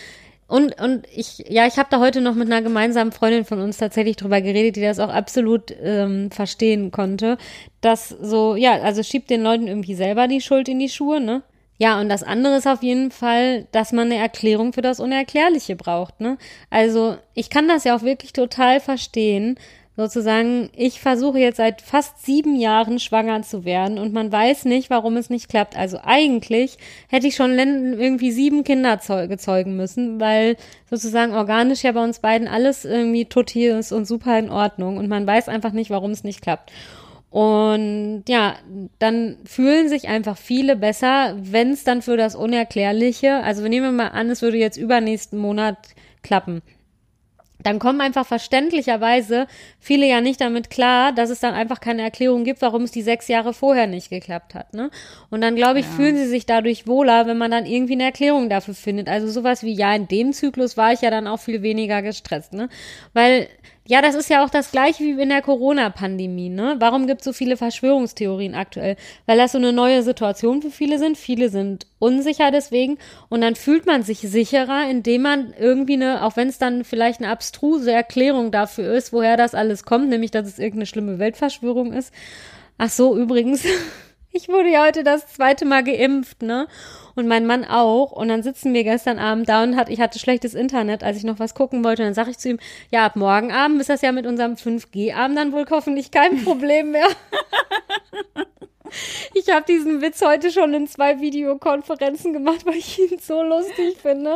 und, und ich, ja, ich habe da heute noch mit einer gemeinsamen Freundin von uns tatsächlich drüber geredet, die das auch absolut ähm, verstehen konnte, dass so, ja, also schiebt den Leuten irgendwie selber die Schuld in die Schuhe, ne? Ja, und das andere ist auf jeden Fall, dass man eine Erklärung für das Unerklärliche braucht, ne? Also, ich kann das ja auch wirklich total verstehen, sozusagen, ich versuche jetzt seit fast sieben Jahren schwanger zu werden und man weiß nicht, warum es nicht klappt. Also eigentlich hätte ich schon irgendwie sieben Kinder gezeugen müssen, weil sozusagen organisch ja bei uns beiden alles irgendwie tutti ist und super in Ordnung und man weiß einfach nicht, warum es nicht klappt. Und ja, dann fühlen sich einfach viele besser, wenn es dann für das Unerklärliche, also nehmen wir mal an, es würde jetzt übernächsten Monat klappen dann kommen einfach verständlicherweise viele ja nicht damit klar, dass es dann einfach keine Erklärung gibt, warum es die sechs Jahre vorher nicht geklappt hat. Ne? Und dann, glaube ich, ja. fühlen sie sich dadurch wohler, wenn man dann irgendwie eine Erklärung dafür findet. Also sowas wie, ja, in dem Zyklus war ich ja dann auch viel weniger gestresst. Ne? Weil ja, das ist ja auch das gleiche wie in der Corona-Pandemie, ne? Warum gibt es so viele Verschwörungstheorien aktuell? Weil das so eine neue Situation für viele sind. Viele sind unsicher deswegen und dann fühlt man sich sicherer, indem man irgendwie eine, auch wenn es dann vielleicht eine abstruse Erklärung dafür ist, woher das alles kommt, nämlich dass es irgendeine schlimme Weltverschwörung ist. Ach so, übrigens, ich wurde ja heute das zweite Mal geimpft, ne? Und mein Mann auch. Und dann sitzen wir gestern Abend da und hat, ich hatte schlechtes Internet, als ich noch was gucken wollte. Und dann sage ich zu ihm, ja, ab morgen Abend ist das ja mit unserem 5G-Abend dann wohl hoffentlich kein Problem mehr. Ich habe diesen Witz heute schon in zwei Videokonferenzen gemacht, weil ich ihn so lustig finde.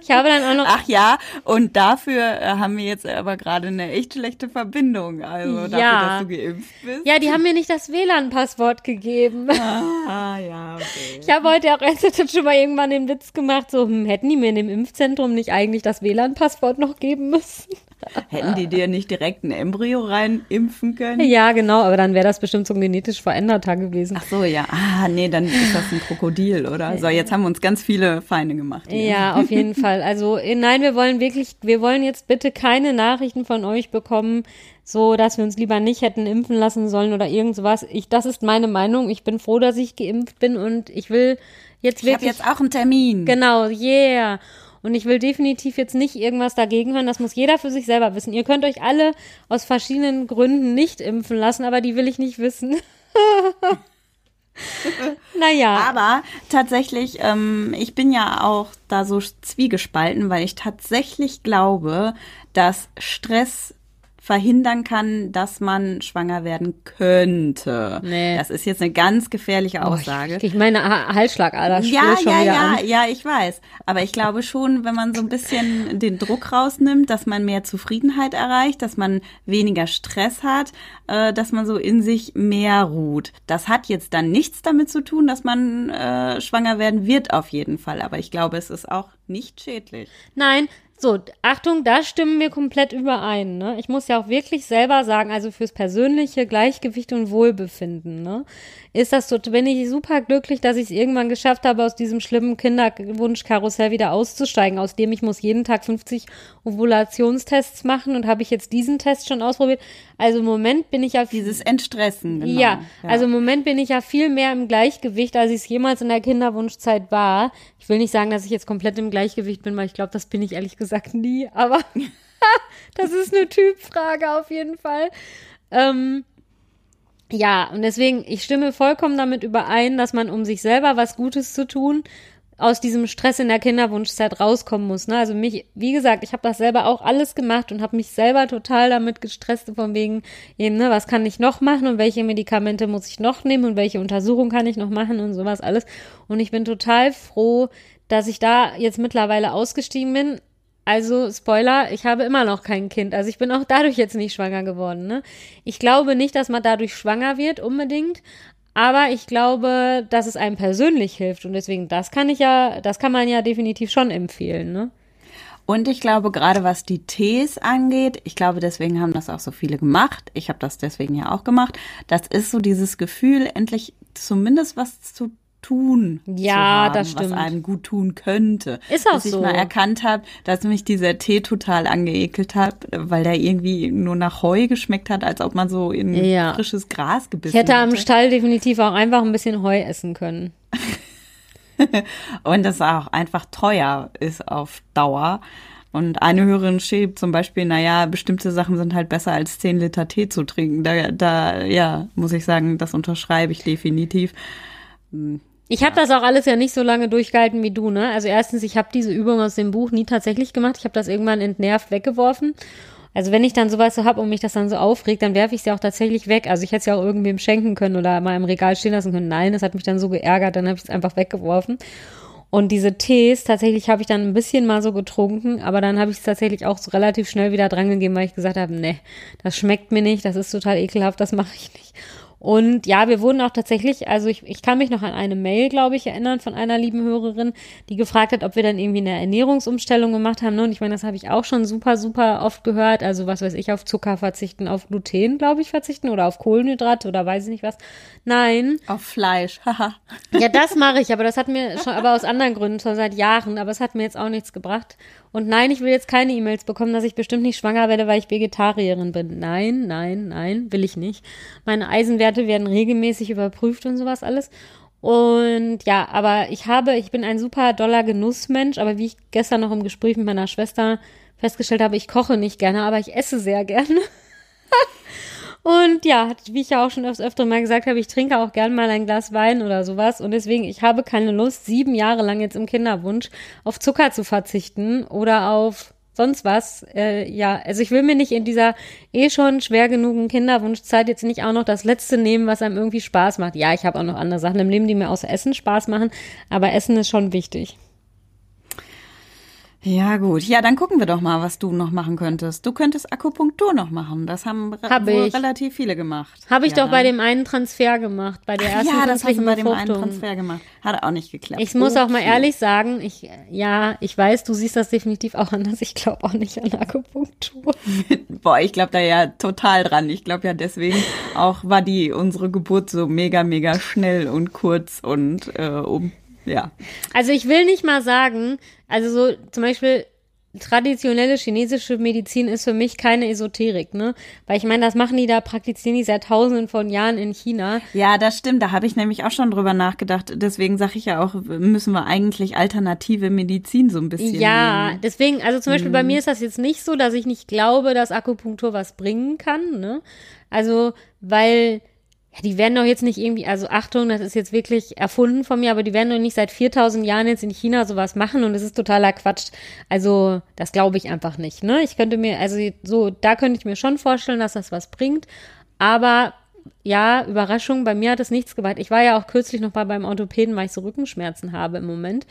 Ich habe dann auch noch.
Ach ja, und dafür äh, haben wir jetzt aber gerade eine echt schlechte Verbindung. Also dafür, ja. dass du geimpft bist.
Ja, die haben mir nicht das WLAN-Passwort gegeben.
Ah, ja, okay.
Ich habe heute auch schon mal irgendwann den Witz gemacht, so, hm, hätten die mir in dem Impfzentrum nicht eigentlich das WLAN-Passwort noch geben müssen?
Hätten die dir nicht direkt ein Embryo rein impfen können?
Ja, genau, aber dann wäre das bestimmt so genetisch veränderter gewesen.
Ach so, ja. Ah, nee, dann ist das ein Krokodil, oder? So, jetzt haben wir uns ganz viele Feinde gemacht.
Hier. Ja, auf jeden Fall. Also, äh, nein, wir wollen wirklich, wir wollen jetzt bitte keine Nachrichten von euch bekommen, so, dass wir uns lieber nicht hätten impfen lassen sollen oder irgend sowas. Ich, das ist meine Meinung. Ich bin froh, dass ich geimpft bin und ich will jetzt wirklich.
Ich habe jetzt auch einen Termin.
Genau, yeah. Und ich will definitiv jetzt nicht irgendwas dagegen hören. Das muss jeder für sich selber wissen. Ihr könnt euch alle aus verschiedenen Gründen nicht impfen lassen, aber die will ich nicht wissen. naja.
Aber tatsächlich, ähm, ich bin ja auch da so zwiegespalten, weil ich tatsächlich glaube, dass Stress verhindern kann, dass man schwanger werden könnte. Nee. Das ist jetzt eine ganz gefährliche Aussage.
Oh, ich, meine Halsschlagader
ja,
schon
ja,
wieder
ja,
an.
ja, ich weiß. Aber ich glaube schon, wenn man so ein bisschen den Druck rausnimmt, dass man mehr Zufriedenheit erreicht, dass man weniger Stress hat, äh, dass man so in sich mehr ruht. Das hat jetzt dann nichts damit zu tun, dass man äh, schwanger werden wird auf jeden Fall. Aber ich glaube, es ist auch nicht schädlich.
Nein, So, Achtung, da stimmen wir komplett überein. Ne? Ich muss ja auch wirklich selber sagen, also fürs persönliche Gleichgewicht und Wohlbefinden, ne, ist das so, bin ich super glücklich, dass ich es irgendwann geschafft habe, aus diesem schlimmen Kinderwunschkarussell wieder auszusteigen, aus dem ich muss jeden Tag 50 Ovulationstests machen und habe ich jetzt diesen Test schon ausprobiert. Also im Moment bin ich ja
dieses Entstressen.
Genau. Ja, ja, also im Moment bin ich ja viel mehr im Gleichgewicht, als ich es jemals in der Kinderwunschzeit war. Ich will nicht sagen, dass ich jetzt komplett im Gleichgewicht bin, weil ich glaube, das bin ich ehrlich gesagt nie. Aber das ist eine Typfrage auf jeden Fall. Ähm, ja, und deswegen, ich stimme vollkommen damit überein, dass man, um sich selber was Gutes zu tun, aus diesem Stress in der Kinderwunschzeit rauskommen muss. Ne? Also mich, wie gesagt, ich habe das selber auch alles gemacht und habe mich selber total damit gestresst, von wegen eben, ne, was kann ich noch machen und welche Medikamente muss ich noch nehmen und welche Untersuchung kann ich noch machen und sowas alles. Und ich bin total froh, dass ich da jetzt mittlerweile ausgestiegen bin, also, Spoiler, ich habe immer noch kein Kind. Also ich bin auch dadurch jetzt nicht schwanger geworden. Ne? Ich glaube nicht, dass man dadurch schwanger wird, unbedingt. Aber ich glaube, dass es einem persönlich hilft. Und deswegen, das kann ich ja, das kann man ja definitiv schon empfehlen, ne?
Und ich glaube, gerade was die Tees angeht, ich glaube, deswegen haben das auch so viele gemacht. Ich habe das deswegen ja auch gemacht. Das ist so dieses Gefühl, endlich zumindest was zu tun
ja,
haben,
das stimmt.
was einem gut tun könnte.
Ist auch
Bis
so.
ich mal erkannt habe, dass mich dieser Tee total angeekelt hat, weil der irgendwie nur nach Heu geschmeckt hat, als ob man so in ja. frisches Gras gebissen
hätte. Ich hätte
am
Stall definitiv auch einfach ein bisschen Heu essen können.
Und das auch einfach teuer ist auf Dauer. Und eine Hörerin schrieb zum Beispiel, naja, bestimmte Sachen sind halt besser als 10 Liter Tee zu trinken. Da, da ja, muss ich sagen, das unterschreibe ich definitiv.
Ich habe das auch alles ja nicht so lange durchgehalten wie du, ne? Also erstens, ich habe diese Übung aus dem Buch nie tatsächlich gemacht. Ich habe das irgendwann entnervt weggeworfen. Also wenn ich dann sowas so hab und mich das dann so aufregt, dann werfe ich sie auch tatsächlich weg. Also ich hätte es ja auch irgendwem schenken können oder mal im Regal stehen lassen können. Nein, das hat mich dann so geärgert, dann habe ich es einfach weggeworfen. Und diese Tees, tatsächlich habe ich dann ein bisschen mal so getrunken, aber dann habe ich es tatsächlich auch so relativ schnell wieder drangegeben, weil ich gesagt habe, nee, das schmeckt mir nicht, das ist total ekelhaft, das mache ich nicht. Und ja, wir wurden auch tatsächlich, also ich, ich kann mich noch an eine Mail, glaube ich, erinnern von einer lieben Hörerin, die gefragt hat, ob wir dann irgendwie eine Ernährungsumstellung gemacht haben. Ne? Und ich meine, das habe ich auch schon super, super oft gehört. Also was weiß ich, auf Zucker verzichten, auf Gluten, glaube ich, verzichten oder auf Kohlenhydrate oder weiß ich nicht was. Nein.
Auf Fleisch, haha.
ja, das mache ich, aber das hat mir schon, aber aus anderen Gründen schon seit Jahren, aber es hat mir jetzt auch nichts gebracht. Und nein, ich will jetzt keine E-Mails bekommen, dass ich bestimmt nicht schwanger werde, weil ich Vegetarierin bin. Nein, nein, nein, will ich nicht. Meine Eisenwerte werden regelmäßig überprüft und sowas alles. Und ja, aber ich habe, ich bin ein super doller Genussmensch, aber wie ich gestern noch im Gespräch mit meiner Schwester festgestellt habe, ich koche nicht gerne, aber ich esse sehr gerne. Und ja, wie ich ja auch schon öfter mal gesagt habe, ich trinke auch gern mal ein Glas Wein oder sowas. Und deswegen, ich habe keine Lust, sieben Jahre lang jetzt im Kinderwunsch auf Zucker zu verzichten oder auf sonst was. Äh, ja, also ich will mir nicht in dieser eh schon schwer genugen Kinderwunschzeit jetzt nicht auch noch das Letzte nehmen, was einem irgendwie Spaß macht. Ja, ich habe auch noch andere Sachen im Leben, die mir außer Essen Spaß machen, aber Essen ist schon wichtig.
Ja, gut. Ja, dann gucken wir doch mal, was du noch machen könntest. Du könntest Akupunktur noch machen. Das haben
Hab ich.
relativ viele gemacht.
Habe ich
ja,
doch bei dem einen Transfer gemacht, bei der ersten
Ja, das hast du bei dem einen Transfer gemacht. Hat auch nicht geklappt.
Ich muss auch mal ehrlich sagen, ich, ja, ich weiß, du siehst das definitiv auch anders. Ich glaube auch nicht an Akupunktur.
Boah, ich glaube da ja total dran. Ich glaube ja deswegen auch war die, unsere Geburt so mega, mega schnell und kurz und äh, um ja.
Also ich will nicht mal sagen, also so zum Beispiel traditionelle chinesische Medizin ist für mich keine Esoterik, ne? Weil ich meine, das machen die da, praktizieren die seit tausenden von Jahren in China.
Ja, das stimmt. Da habe ich nämlich auch schon drüber nachgedacht. Deswegen sage ich ja auch, müssen wir eigentlich alternative Medizin so ein bisschen.
Ja, nehmen. deswegen, also zum Beispiel hm. bei mhm. mir ist das jetzt nicht so, dass ich nicht glaube, dass Akupunktur was bringen kann, ne? Also, weil ja, die werden doch jetzt nicht irgendwie, also Achtung, das ist jetzt wirklich erfunden von mir, aber die werden doch nicht seit 4000 Jahren jetzt in China sowas machen und das ist totaler Quatsch. Also, das glaube ich einfach nicht, ne? Ich könnte mir, also so, da könnte ich mir schon vorstellen, dass das was bringt, aber ja, Überraschung, bei mir hat es nichts gebracht. Ich war ja auch kürzlich noch mal beim Orthopäden, weil ich so Rückenschmerzen habe im Moment.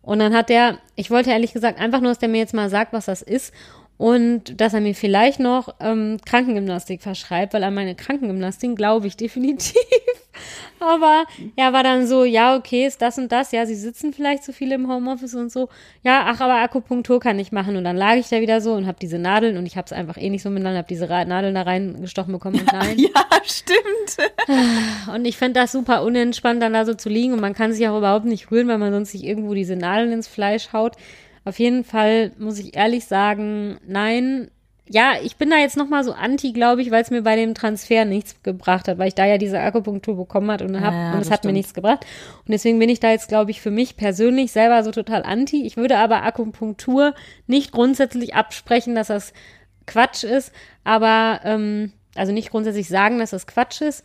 Und dann hat der, ich wollte ehrlich gesagt einfach nur, dass der mir jetzt mal sagt, was das ist und dass er mir vielleicht noch ähm, Krankengymnastik verschreibt, weil an meine Krankengymnastik glaube ich definitiv. Aber ja, war dann so, ja, okay, ist das und das. Ja, sie sitzen vielleicht zu viel im Homeoffice und so. Ja, ach, aber Akupunktur kann ich machen. Und dann lag ich da wieder so und habe diese Nadeln und ich habe es einfach eh nicht so miteinander, habe diese Nadeln da reingestochen bekommen und nein.
ja, stimmt.
Und ich fände das super unentspannt, dann da so zu liegen und man kann sich auch überhaupt nicht rühren, weil man sonst sich irgendwo diese Nadeln ins Fleisch haut. Auf jeden Fall muss ich ehrlich sagen, nein, ja, ich bin da jetzt nochmal so anti, glaube ich, weil es mir bei dem Transfer nichts gebracht hat, weil ich da ja diese Akupunktur bekommen hat und, hab, ja, und es hat stimmt. mir nichts gebracht. Und deswegen bin ich da jetzt, glaube ich, für mich persönlich selber so total anti. Ich würde aber Akupunktur nicht grundsätzlich absprechen, dass das Quatsch ist, aber ähm, also nicht grundsätzlich sagen, dass das Quatsch ist,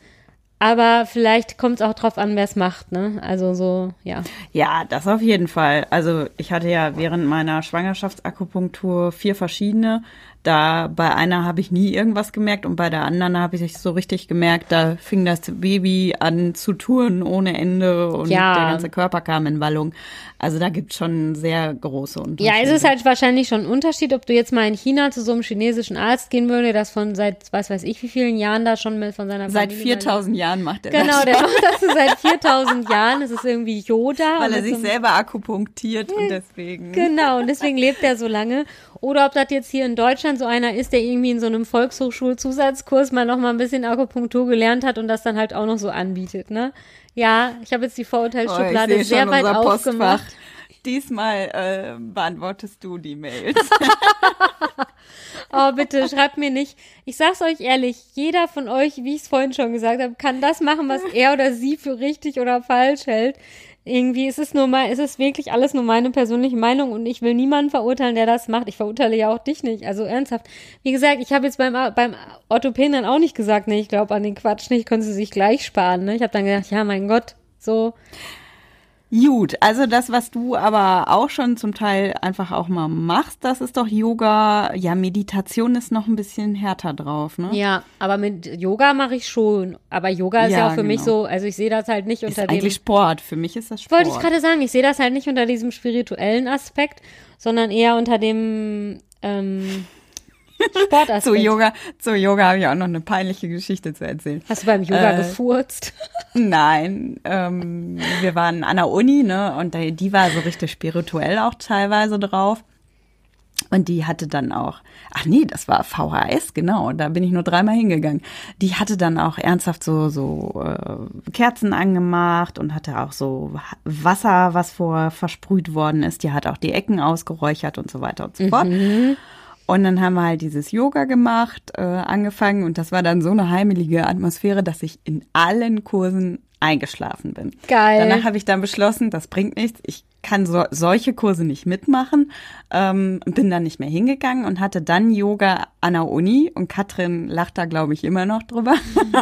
aber vielleicht kommt es auch drauf an, wer es macht, ne? Also so, ja.
Ja, das auf jeden Fall. Also ich hatte ja während meiner Schwangerschaftsakupunktur vier verschiedene. Da bei einer habe ich nie irgendwas gemerkt und bei der anderen habe ich so richtig gemerkt, da fing das Baby an zu touren ohne Ende und ja. der ganze Körper kam in Wallung. Also da gibt es schon sehr große Unterschiede.
Ja, es ist halt wahrscheinlich schon ein Unterschied, ob du jetzt mal in China zu so einem chinesischen Arzt gehen würde, das von seit, was weiß ich, wie vielen Jahren da schon mit von seiner
Seit 4000 Jahren macht er
genau,
das.
Genau, der macht das seit 4000 Jahren. Das ist irgendwie Yoda.
Weil er sich selber akupunktiert und deswegen.
Genau, und deswegen lebt er so lange. Oder ob das jetzt hier in Deutschland so einer ist, der irgendwie in so einem Volkshochschulzusatzkurs mal noch mal ein bisschen Akupunktur gelernt hat und das dann halt auch noch so anbietet, ne? Ja, ich habe jetzt die Vorurteilsschublade oh, sehr weit aufgemacht. Postfach.
Diesmal äh, beantwortest du die Mails.
oh, bitte, schreibt mir nicht. Ich sag's euch ehrlich, jeder von euch, wie ich es vorhin schon gesagt habe, kann das machen, was er oder sie für richtig oder falsch hält irgendwie ist es nur mal, ist es wirklich alles nur meine persönliche Meinung und ich will niemanden verurteilen, der das macht. Ich verurteile ja auch dich nicht. Also ernsthaft. Wie gesagt, ich habe jetzt beim, beim Orthopäden dann auch nicht gesagt, nee, ich glaube an den Quatsch nicht, können sie sich gleich sparen. Ne? Ich habe dann gedacht, ja, mein Gott, so.
Gut, also das, was du aber auch schon zum Teil einfach auch mal machst, das ist doch Yoga. Ja, Meditation ist noch ein bisschen härter drauf, ne?
Ja, aber mit Yoga mache ich schon. Aber Yoga ist ja, ja auch für genau. mich so, also ich sehe das halt nicht unter ist
dem. Eigentlich Sport. Für mich ist das Sport.
Wollte ich gerade sagen, ich sehe das halt nicht unter diesem spirituellen Aspekt, sondern eher unter dem ähm,
Sportaspekt. zu Yoga, zu Yoga habe ich auch noch eine peinliche Geschichte zu erzählen.
Hast du beim Yoga äh, gefurzt?
Nein, ähm, wir waren an der Uni, ne, und die war so richtig spirituell auch teilweise drauf. Und die hatte dann auch, ach nee, das war VHS, genau, da bin ich nur dreimal hingegangen. Die hatte dann auch ernsthaft so, so äh, Kerzen angemacht und hatte auch so Wasser, was vor versprüht worden ist. Die hat auch die Ecken ausgeräuchert und so weiter und so fort. Mhm. Und dann haben wir halt dieses Yoga gemacht, äh, angefangen. Und das war dann so eine heimelige Atmosphäre, dass ich in allen Kursen eingeschlafen bin.
Geil.
Danach habe ich dann beschlossen, das bringt nichts. Ich kann so, solche Kurse nicht mitmachen. Ähm, bin dann nicht mehr hingegangen und hatte dann Yoga an der Uni und Katrin lacht da, glaube ich, immer noch drüber,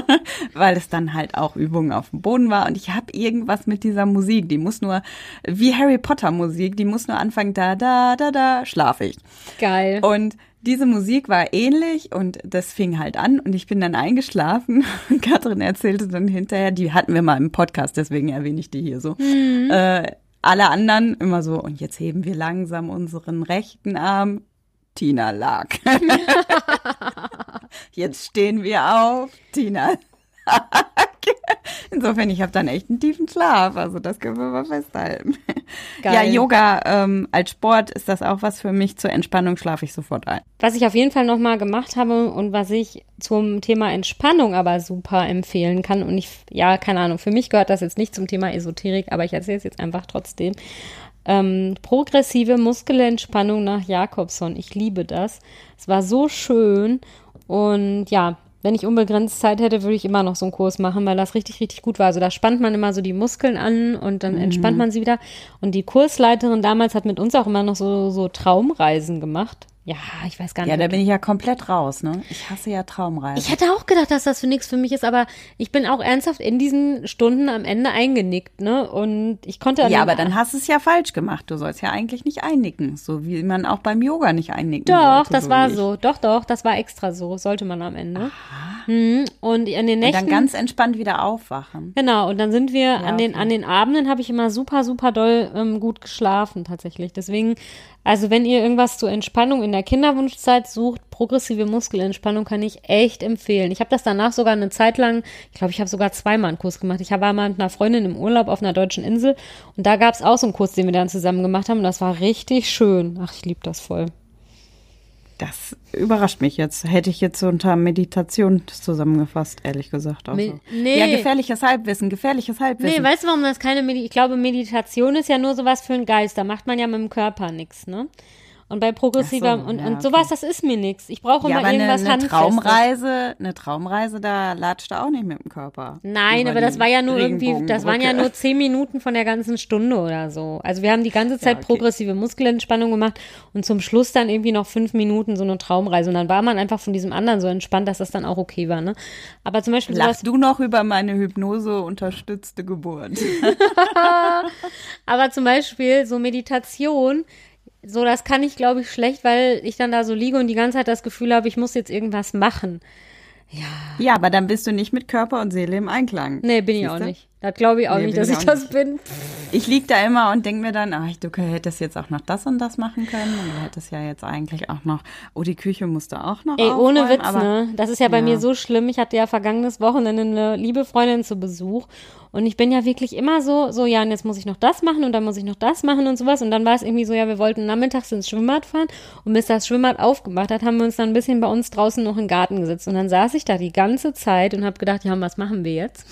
weil es dann halt auch Übungen auf dem Boden war. Und ich habe irgendwas mit dieser Musik, die muss nur, wie Harry Potter Musik, die muss nur anfangen, da, da, da, da, schlafe ich.
Geil.
Und diese Musik war ähnlich und das fing halt an und ich bin dann eingeschlafen. Katrin erzählte dann hinterher, die hatten wir mal im Podcast, deswegen erwähne ich die hier so. Mhm. Äh, alle anderen immer so, und jetzt heben wir langsam unseren rechten Arm. Tina lag. jetzt stehen wir auf. Tina Insofern, ich habe dann echt einen tiefen Schlaf. Also das können wir mal festhalten. Geil. Ja, Yoga ähm, als Sport ist das auch was für mich. Zur Entspannung schlafe ich sofort ein.
Was ich auf jeden Fall nochmal gemacht habe und was ich zum Thema Entspannung aber super empfehlen kann. Und ich, ja, keine Ahnung, für mich gehört das jetzt nicht zum Thema Esoterik, aber ich erzähle es jetzt einfach trotzdem. Ähm, progressive Muskelentspannung nach Jakobson. Ich liebe das. Es war so schön. Und ja, wenn ich unbegrenzt Zeit hätte, würde ich immer noch so einen Kurs machen, weil das richtig, richtig gut war. Also da spannt man immer so die Muskeln an und dann mhm. entspannt man sie wieder. Und die Kursleiterin damals hat mit uns auch immer noch so, so Traumreisen gemacht. Ja, ich weiß gar nicht.
Ja, da bin ich ja komplett raus, ne? Ich hasse ja Traumreisen.
Ich hätte auch gedacht, dass das für nichts für mich ist, aber ich bin auch ernsthaft in diesen Stunden am Ende eingenickt, ne? Und ich konnte
Ja, aber dann hast du es ja falsch gemacht. Du sollst ja eigentlich nicht einnicken, so wie man auch beim Yoga nicht einnicken
Doch,
sollte,
das
so
war so. Doch, doch, das war extra so. Sollte man am Ende. Aha. Mhm. Und in den
Und
Nächten.
dann ganz entspannt wieder aufwachen.
Genau, und dann sind wir an den
okay.
an den Abenden habe ich immer super super doll ähm, gut geschlafen tatsächlich. Deswegen, also wenn ihr irgendwas zur Entspannung in der Kinderwunschzeit sucht, progressive Muskelentspannung kann ich echt empfehlen. Ich habe das danach sogar eine Zeit lang, ich glaube, ich habe sogar zweimal einen Kurs gemacht. Ich war mal mit einer Freundin im Urlaub auf einer deutschen Insel und da gab es auch so einen Kurs, den wir dann zusammen gemacht haben. Und das war richtig schön. Ach, ich liebe das voll.
Das überrascht mich jetzt. Hätte ich jetzt so unter Meditation zusammengefasst, ehrlich gesagt. Auch
Me-
so.
nee.
Ja, gefährliches Halbwissen, gefährliches Halbwissen.
Nee, weißt du, warum das keine Medi Ich glaube, Meditation ist ja nur sowas für den Geist. Da macht man ja mit dem Körper nichts, ne? Und bei progressiver
so,
und,
ja,
und sowas, das ist mir nichts. Ich brauche
ja,
mal
eine,
irgendwas
eine
Handfestes.
Traumreise, eine Traumreise, da latscht er auch nicht mit dem Körper.
Nein, aber das war ja nur irgendwie, das waren ja nur zehn Minuten von der ganzen Stunde oder so. Also wir haben die ganze Zeit
okay.
progressive Muskelentspannung gemacht und zum Schluss dann irgendwie noch fünf Minuten so eine Traumreise. Und dann war man einfach von diesem anderen so entspannt, dass das dann auch okay war, ne? Aber zum Beispiel sowas,
Lachst du noch über meine Hypnose unterstützte Geburt?
aber zum Beispiel so Meditation, so das kann ich glaube ich schlecht, weil ich dann da so liege und die ganze Zeit das Gefühl habe, ich muss jetzt irgendwas machen.
ja, aber dann bist du nicht mit Körper und Seele im Einklang.
Nee, bin ich
Siehste?
auch nicht. Das glaube ich auch
Nee,
nicht, dass
ich
das
nicht.
bin.
Ich lieg da immer und denk mir dann, ach, du hättest jetzt auch noch das und das machen können. Und du hättest ja jetzt eigentlich auch noch, oh, die Küche musste auch noch
Ey, ohne Witz,
aber
ne? Das ist ja bei
Ja.
mir so schlimm. Ich hatte ja vergangenes Wochenende eine liebe Freundin zu Besuch. Und ich bin ja wirklich immer so, so, ja, und jetzt muss ich noch das machen und dann muss ich noch das machen und sowas. Und dann war es irgendwie so, ja, wir wollten nachmittags ins Schwimmbad fahren. Und bis das Schwimmbad aufgemacht hat, haben wir uns dann ein bisschen bei uns draußen noch im Garten gesetzt. Und dann saß ich da die ganze Zeit und habe gedacht, ja, was machen wir jetzt?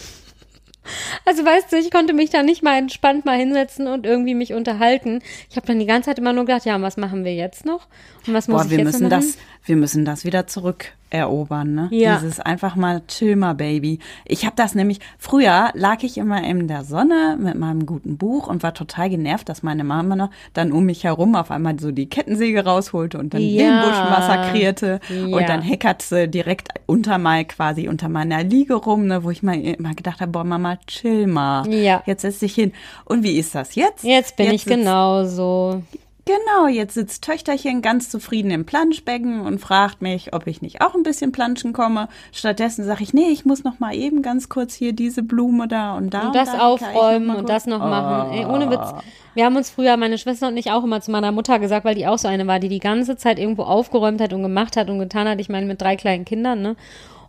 Also weißt du, ich konnte mich da nicht mal entspannt mal hinsetzen und irgendwie mich unterhalten. Ich habe dann die ganze Zeit immer nur gedacht, ja, und was machen wir jetzt noch? Und was muss
Boah,
ich
wir
jetzt
müssen
noch machen?
das, wir müssen das wieder zurückerobern, ne?
Ja.
Dieses einfach mal chill mal, Baby. Ich habe das nämlich, früher lag ich immer in der Sonne mit meinem guten Buch und war total genervt, dass meine Mama noch dann um mich herum auf einmal so die Kettensäge rausholte und dann
Ja.
den Busch massakrierte
Ja.
und dann heckert sie direkt unter mal quasi unter meiner Liege rum, ne, wo ich mal immer gedacht habe, boah, Mama, chill mal.
Ja.
Jetzt setz dich hin. Und wie ist das jetzt?
Jetzt bin ich
sitzt-
genauso.
Genau, jetzt sitzt Töchterchen ganz zufrieden im Planschbecken und fragt mich, ob ich nicht auch ein bisschen planschen komme. Stattdessen sage ich, nee, ich muss noch mal eben ganz kurz hier diese Blume da und da
Und das
da
aufräumen und das noch machen. Ey, ohne Witz. Wir haben uns früher, meine Schwester und ich, auch immer zu meiner Mutter gesagt, weil die auch so eine war, die die ganze Zeit irgendwo aufgeräumt hat und gemacht hat und getan hat. Ich meine, mit drei kleinen Kindern, ne?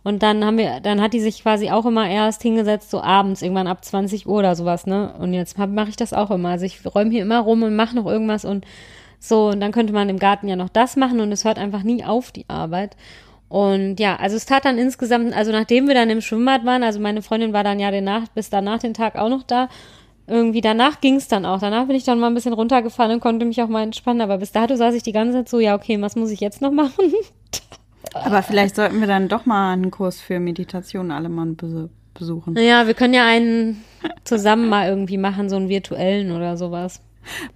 Und dann haben wir, dann hat die sich quasi auch immer erst hingesetzt, so abends, irgendwann ab 20 Uhr oder sowas, ne? Und jetzt mache ich das auch immer. Also ich räume hier immer rum und mache noch irgendwas und so. Und dann könnte man im Garten ja noch das machen und es hört einfach nie auf, die Arbeit. Und ja, also es tat dann insgesamt, also nachdem wir dann im Schwimmbad waren, also meine Freundin war dann ja danach, bis danach den Tag auch noch da, irgendwie danach ging es dann auch. Danach bin ich dann mal ein bisschen runtergefahren und konnte mich auch mal entspannen. Aber bis dato saß ich die ganze Zeit so, ja, okay, was muss ich jetzt noch machen?
Aber vielleicht sollten wir dann doch mal einen Kurs für Meditation alle mal bes- besuchen.
naja, wir können ja einen zusammen mal irgendwie machen, so einen virtuellen oder sowas.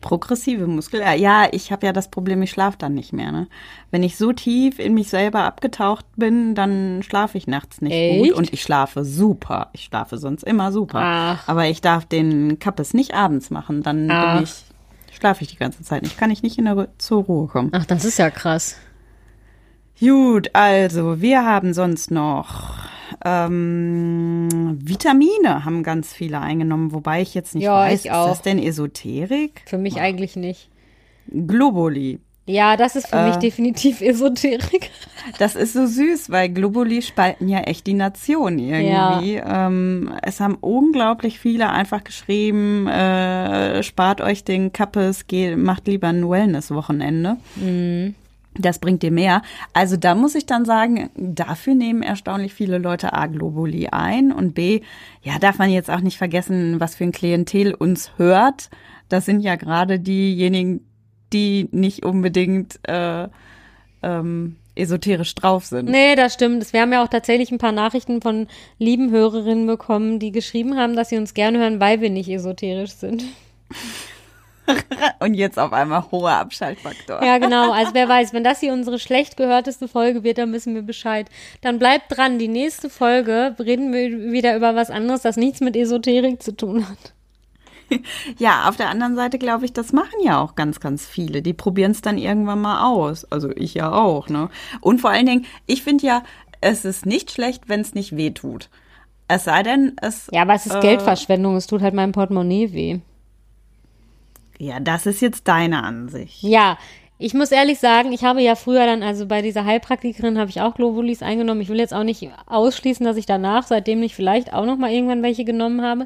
Progressive Muskel. Ja, ich habe ja das Problem, ich schlafe dann nicht mehr. Ne? Wenn ich so tief in mich selber abgetaucht bin, dann schlafe ich nachts nicht
Echt?
gut. Und ich schlafe super. Ich schlafe sonst immer super.
Ach.
Aber ich darf den Kappes nicht abends machen. Dann ich, schlafe ich die ganze Zeit nicht. Kann ich nicht in der, zur Ruhe kommen.
Ach, das ist ja krass.
Gut, also wir haben sonst noch ähm, Vitamine haben ganz viele eingenommen, wobei ich jetzt nicht
Ja,
weiß,
ich auch.
ist das denn Esoterik?
Für mich eigentlich nicht.
Globuli.
Ja, das ist für
Äh.
mich definitiv Esoterik.
Das ist so süß, weil Globuli spalten ja echt die Nation irgendwie. Ähm, es haben unglaublich viele einfach geschrieben, äh, spart euch den Kappes, geht, macht lieber ein Wellness-Wochenende. Das bringt dir mehr. Also da muss ich dann sagen, dafür nehmen erstaunlich viele Leute A, Globuli ein und B, ja, darf man jetzt auch nicht vergessen, was für ein Klientel uns hört. Das sind ja gerade diejenigen, die nicht unbedingt äh, ähm, esoterisch drauf sind.
Nee, das stimmt. Wir haben ja auch tatsächlich ein paar Nachrichten von lieben Hörerinnen bekommen, die geschrieben haben, dass sie uns gerne hören, weil wir nicht esoterisch sind.
Und jetzt auf einmal hoher Abschaltfaktor.
Ja, genau. Also wer weiß, wenn das hier unsere schlecht gehörteste Folge wird, dann wissen wir Bescheid. Dann bleibt dran. Die nächste Folge reden wir wieder über was anderes, das nichts mit Esoterik zu tun hat.
Ja, auf der anderen Seite glaube ich, das machen ja auch ganz, ganz viele. Die probieren es dann irgendwann mal aus. Also ich ja auch, ne? Und vor allen Dingen, ich finde ja, es ist nicht schlecht, wenn es nicht weh tut. Es sei denn, es.
Ja, aber es ist
äh,
Geldverschwendung. Es tut halt meinem Portemonnaie weh.
Ja, das ist jetzt deine Ansicht.
Ja, ich muss ehrlich sagen, ich habe ja früher dann, also bei dieser Heilpraktikerin habe ich auch Globulis eingenommen. Ich will jetzt auch nicht ausschließen, dass ich danach seitdem nicht vielleicht auch noch mal irgendwann welche genommen habe.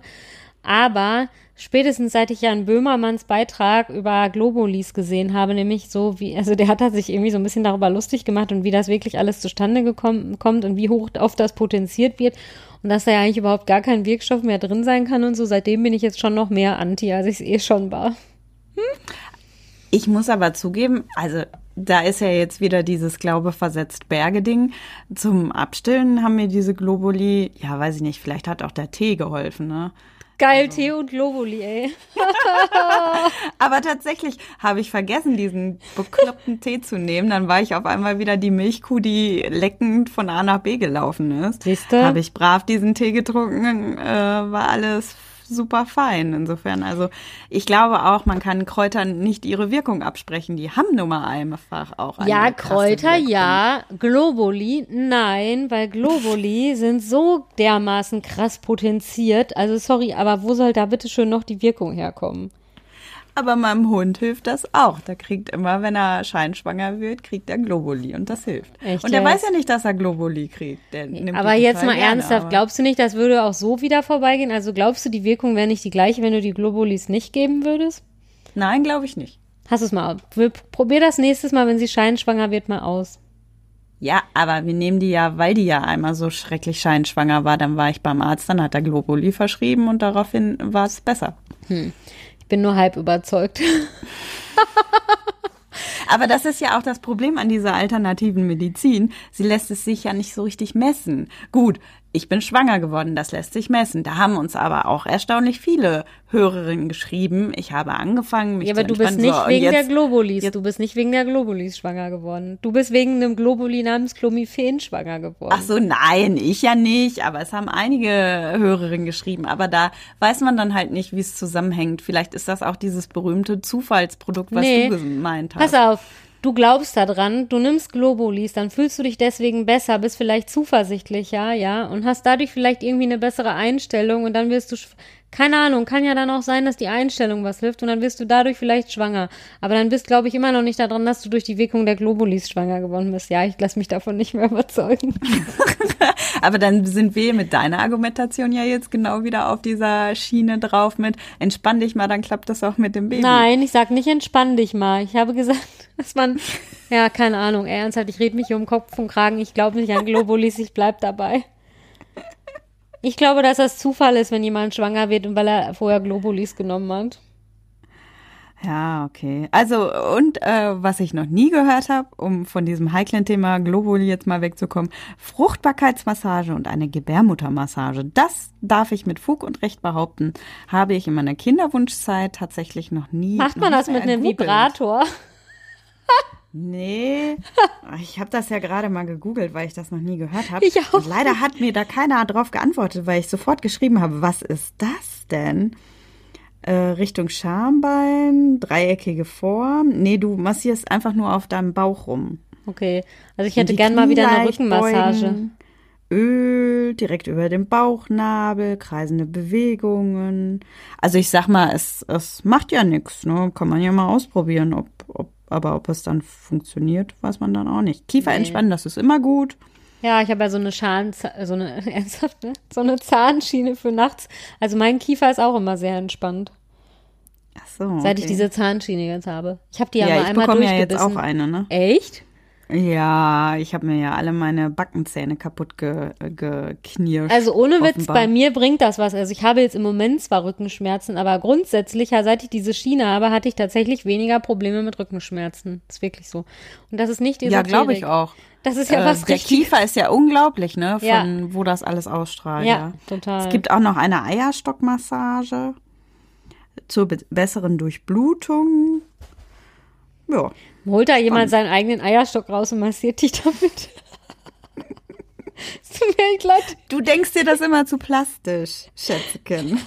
Aber spätestens seit ich ja in Böhmermanns Beitrag über Globulis gesehen habe, nämlich so wie, also der hat sich irgendwie so ein bisschen darüber lustig gemacht und wie das wirklich alles zustande gekommen, kommt und wie hoch oft das potenziert wird und dass da ja eigentlich überhaupt gar kein Wirkstoff mehr drin sein kann und so. Seitdem bin ich jetzt schon noch mehr anti, als ich es eh schon war.
Ich muss aber zugeben, also da ist ja jetzt wieder dieses Glaube versetzt Berge-Ding. Zum Abstillen haben mir diese Globuli, ja, weiß ich nicht, vielleicht hat auch der Tee geholfen, ne?
Geil, Tee und Globuli, ey.
Aber tatsächlich habe ich vergessen, diesen bekloppten Tee zu nehmen. Dann war ich auf einmal wieder die Milchkuh, die leckend von A nach B gelaufen ist.
Siehste?
Habe ich brav diesen Tee getrunken, äh, war alles super fein. Insofern, also ich glaube auch, man kann Kräutern nicht ihre Wirkung absprechen. Die haben nun mal einfach auch eine
Ja, Kräuter,
Wirkung.
ja. Globuli, nein, weil Globuli sind so dermaßen krass potenziert. Also sorry, aber wo soll da bitte schön noch die Wirkung herkommen?
Aber meinem Hund hilft das auch. Der kriegt immer, wenn er scheinschwanger wird, kriegt er Globuli und das hilft.
Echt
und der
jetzt?
weiß ja nicht, dass er Globuli kriegt.
Aber jetzt mal
gerne,
ernsthaft, glaubst du nicht, das würde auch so wieder vorbeigehen? Also glaubst du, die Wirkung wäre nicht die gleiche, wenn du die Globulis nicht geben würdest?
Nein, glaube ich nicht.
Hast du es mal? Wir- Probier das nächstes Mal, wenn sie scheinschwanger wird, mal aus.
Ja, aber wir nehmen die ja, weil die ja einmal so schrecklich scheinschwanger war, dann war ich beim Arzt, dann hat er Globuli verschrieben und daraufhin war es besser.
Ich bin nur halb überzeugt.
Aber das ist ja auch das Problem an dieser alternativen Medizin. Sie lässt es sich ja nicht so richtig messen. Gut, ich bin schwanger geworden, das lässt sich messen. Da haben uns aber auch erstaunlich viele Hörerinnen geschrieben. Ich habe angefangen, mich
Ja, aber
zu
du bist nicht
So,
wegen der
jetzt-
Globulis.
jetzt-
Du bist nicht wegen der Globulis schwanger geworden. Du bist wegen einem Globuli namens Clomiphen schwanger geworden.
Ach so, nein, ich ja nicht, aber es haben einige Hörerinnen geschrieben. Aber da weiß man dann halt nicht, wie es zusammenhängt. Vielleicht ist das auch dieses berühmte Zufallsprodukt, was
Nee.
du gemeint hast.
Pass auf, du glaubst daran, du nimmst Globulis, dann fühlst du dich deswegen besser, bist vielleicht zuversichtlicher, ja, und hast dadurch vielleicht irgendwie eine bessere Einstellung und dann wirst du, keine Ahnung, kann ja dann auch sein, dass die Einstellung was hilft und dann wirst du dadurch vielleicht schwanger. Aber dann bist, glaube ich, immer noch nicht daran, dass du durch die Wirkung der Globulis schwanger geworden bist. Ja, ich lasse mich davon nicht mehr überzeugen.
Aber dann sind wir mit deiner Argumentation ja jetzt genau wieder auf dieser Schiene drauf mit entspann dich mal, dann klappt das auch mit dem Baby.
Nein, ich sag nicht, entspann dich mal. Ich habe gesagt, dass man, ja, keine Ahnung, ernsthaft, ich rede mich hier um Kopf und Kragen. Ich glaube nicht an Globulis, ich bleib dabei. Ich glaube, dass das Zufall ist, wenn jemand schwanger wird und weil er vorher Globulis genommen hat.
Ja, okay. Also, und äh, was ich noch nie gehört habe, um von diesem heiklen Thema Globuli jetzt mal wegzukommen, Fruchtbarkeitsmassage und eine Gebärmuttermassage, das darf ich mit Fug und Recht behaupten, habe ich in meiner Kinderwunschzeit tatsächlich noch nie.
Macht man das mit einem. Vibrator?
Nee, ich habe das ja gerade mal gegoogelt, weil ich das noch nie gehört habe.
Ich auch
Und leider hat mir da keiner drauf geantwortet, weil ich sofort geschrieben habe, was ist das denn? Äh, Richtung Schambein, dreieckige Form. Nee, du massierst einfach nur auf deinem Bauch rum.
Okay, also ich hätte gern mal wieder eine
Knie
Rückenmassage.
beugen, Öl direkt über dem Bauchnabel, kreisende Bewegungen. Also ich sag mal, es, es macht ja nichts, ne? Kann man ja mal ausprobieren, ob, ob, aber ob es dann funktioniert, weiß man dann auch nicht. Kiefer
Nee.
entspannen, das ist immer gut.
Ja, ich habe ja so eine Schalen, so eine, ernsthaft, ne? So eine Zahnschiene für nachts. Also mein Kiefer ist auch immer sehr entspannt,
Ach so,
seit ich diese Zahnschiene jetzt habe. Ich habe die ja,
ja,
mal
ich
einmal
bekomme ja jetzt
durchgebissen.
auch eine, ne?
Echt?
Ja, ich habe mir ja alle meine Backenzähne kaputt ge, geknirscht.
Also ohne Witz,
offenbar.
bei mir bringt das was. Also ich habe jetzt im Moment zwar Rückenschmerzen, aber grundsätzlich, seit ich diese Schiene habe, hatte ich tatsächlich weniger Probleme mit Rückenschmerzen. Das ist wirklich so. Und das ist nicht
Ja, glaube ich auch.
Das ist ja
Äh,
was
der
richtig.
Kiefer ist ja unglaublich, ne? Von
Ja.
wo das alles ausstrahlt.
Ja,
Ja,
total.
Es gibt auch noch eine Eierstockmassage zur be besseren Durchblutung. Ja.
Holt da jemand seinen eigenen Eierstock raus und massiert dich damit?
Du denkst dir das immer zu plastisch, Schätzchen.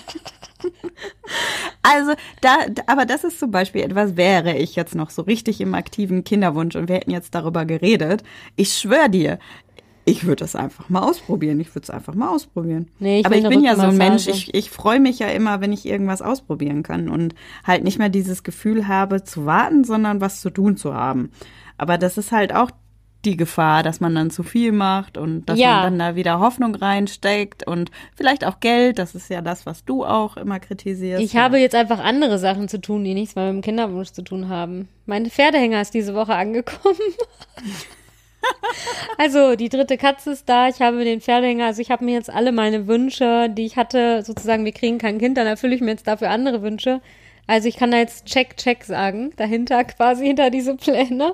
Also, da- aber das ist zum Beispiel etwas, wäre ich jetzt noch so richtig im aktiven Kinderwunsch und wir hätten jetzt darüber geredet. Ich schwöre dir, Ich würde das einfach mal ausprobieren. Ich würde es einfach mal ausprobieren.
Nee, ich
Aber ich bin ja so ein Mensch, ich, ich freue mich ja immer, wenn ich irgendwas ausprobieren kann und halt nicht mehr dieses Gefühl habe zu warten, sondern was zu tun zu haben. Aber das ist halt auch die Gefahr, dass man dann zu viel macht und dass
Ja.
man dann da wieder Hoffnung reinsteckt und vielleicht auch Geld. Das ist ja das, was du auch immer kritisierst.
Ich habe jetzt einfach andere Sachen zu tun, die nichts mehr mit dem Kinderwunsch zu tun haben. Mein Pferdehänger ist diese Woche angekommen. also die dritte Katze ist da. Ich habe den Pferdehänger. Also ich habe mir jetzt alle meine Wünsche, die ich hatte, sozusagen, wir kriegen kein Kind, dann erfülle ich mir jetzt dafür andere Wünsche. Also ich kann da jetzt Check, Check sagen, dahinter quasi hinter diese Pläne.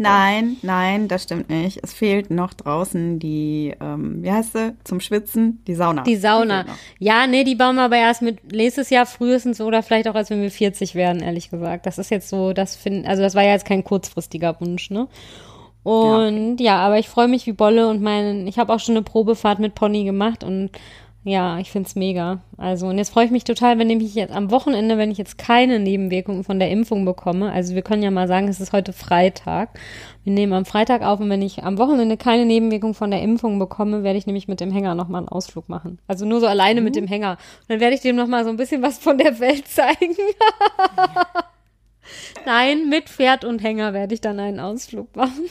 Nein, nein, das stimmt nicht. Es fehlt noch draußen die, ähm, wie heißt sie, zum Schwitzen, die Sauna.
Die Sauna. Ja, nee, die bauen wir aber erst mit nächstes Jahr frühestens oder vielleicht auch als wenn wir 40 werden, ehrlich gesagt. Das ist jetzt so, das find, also das war ja jetzt kein kurzfristiger Wunsch, ne? Und ja, aber ich freue mich wie Bolle und mein, ich habe auch schon eine Probefahrt mit Pony gemacht und ja, ich find's mega. Also, und jetzt freue ich mich total, wenn ich jetzt am Wochenende, wenn ich jetzt keine Nebenwirkungen von der Impfung bekomme, also wir können ja mal sagen, es ist heute Freitag. Wir nehmen am Freitag auf und wenn ich am Wochenende keine Nebenwirkung von der Impfung bekomme, werde ich nämlich mit dem Hänger nochmal einen Ausflug machen. Also nur so alleine mit dem Hänger. Und dann werde ich dem nochmal so ein bisschen was von der Welt zeigen. Nein, mit Pferd und Hänger werde ich dann einen Ausflug machen.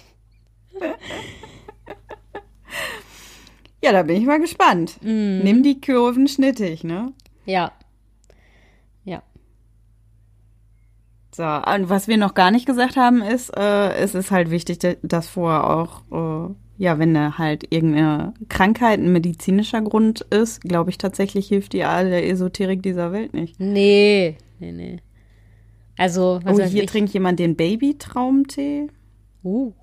Ja, da bin ich mal gespannt.
Mhm.
Nimm die Kurven schnittig, ne?
Ja. Ja.
So, und was wir noch gar nicht gesagt haben, ist, äh, es ist halt wichtig, da- dass vorher auch, äh, ja, wenn da halt irgendeine Krankheit ein medizinischer Grund ist, glaube ich tatsächlich hilft die alle Esoterik dieser Welt nicht.
Nee, nee, nee. Also, was
oh, hier
ich.
trinkt jemand den Babytraumtee.
Uh.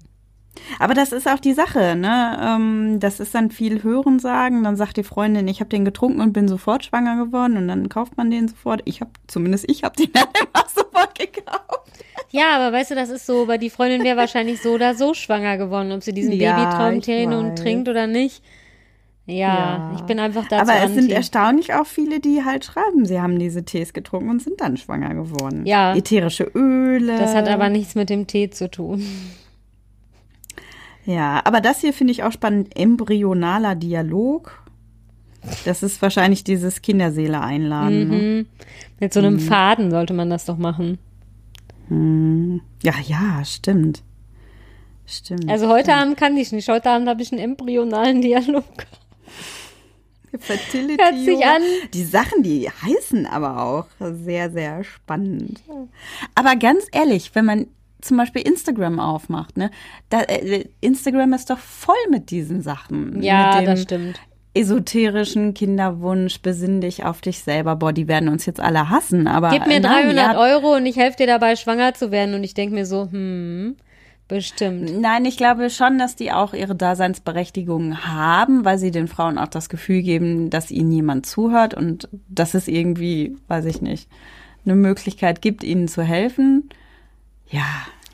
Aber das ist auch die Sache, ne? Ähm, das ist dann viel Hörensagen. Dann sagt die Freundin, ich habe den getrunken und bin sofort schwanger geworden und dann kauft man den sofort. Ich habe, zumindest ich habe den dann immer sofort gekauft.
Ja, aber weißt du, das ist so, aber die Freundin wäre wahrscheinlich so oder so schwanger geworden, ob sie diesen
Ja,
Babytraumtee nun trinkt oder nicht. Ja,
Ja.
ich bin einfach dazu
Aber es sind erstaunlich auch viele, die halt schreiben, sie haben diese Tees getrunken und sind dann schwanger geworden.
Ja.
Ätherische Öle.
Das hat aber nichts mit dem Tee zu tun.
Ja, aber das hier finde ich auch spannend. Embryonaler Dialog. Das ist wahrscheinlich dieses Kinderseele einladen. Ne?
Mhm. Mit so einem Faden sollte man das doch machen.
Ja, ja, stimmt. Stimmt.
Also heute Abend kann ich nicht. Heute Abend habe ich einen embryonalen Dialog.
Fertility.
Hört sich an.
Die Sachen, die heißen aber auch sehr, sehr spannend. Aber ganz ehrlich, wenn man zum Beispiel Instagram aufmacht, ne, da, äh, Instagram ist doch voll mit diesen Sachen.
Ja, das stimmt.
Esoterischen Kinderwunsch, besinn dich auf dich selber. Boah, die werden uns jetzt alle hassen, aber.
Gib mir
äh, nein,
300
ja,
Euro und ich helfe dir dabei, schwanger zu werden. Und ich denke mir so, hm, bestimmt.
Nein, ich glaube schon, dass die auch ihre Daseinsberechtigung haben, weil sie den Frauen auch das Gefühl geben, dass ihnen jemand zuhört und dass es irgendwie, weiß ich nicht, eine Möglichkeit gibt, ihnen zu helfen. Ja,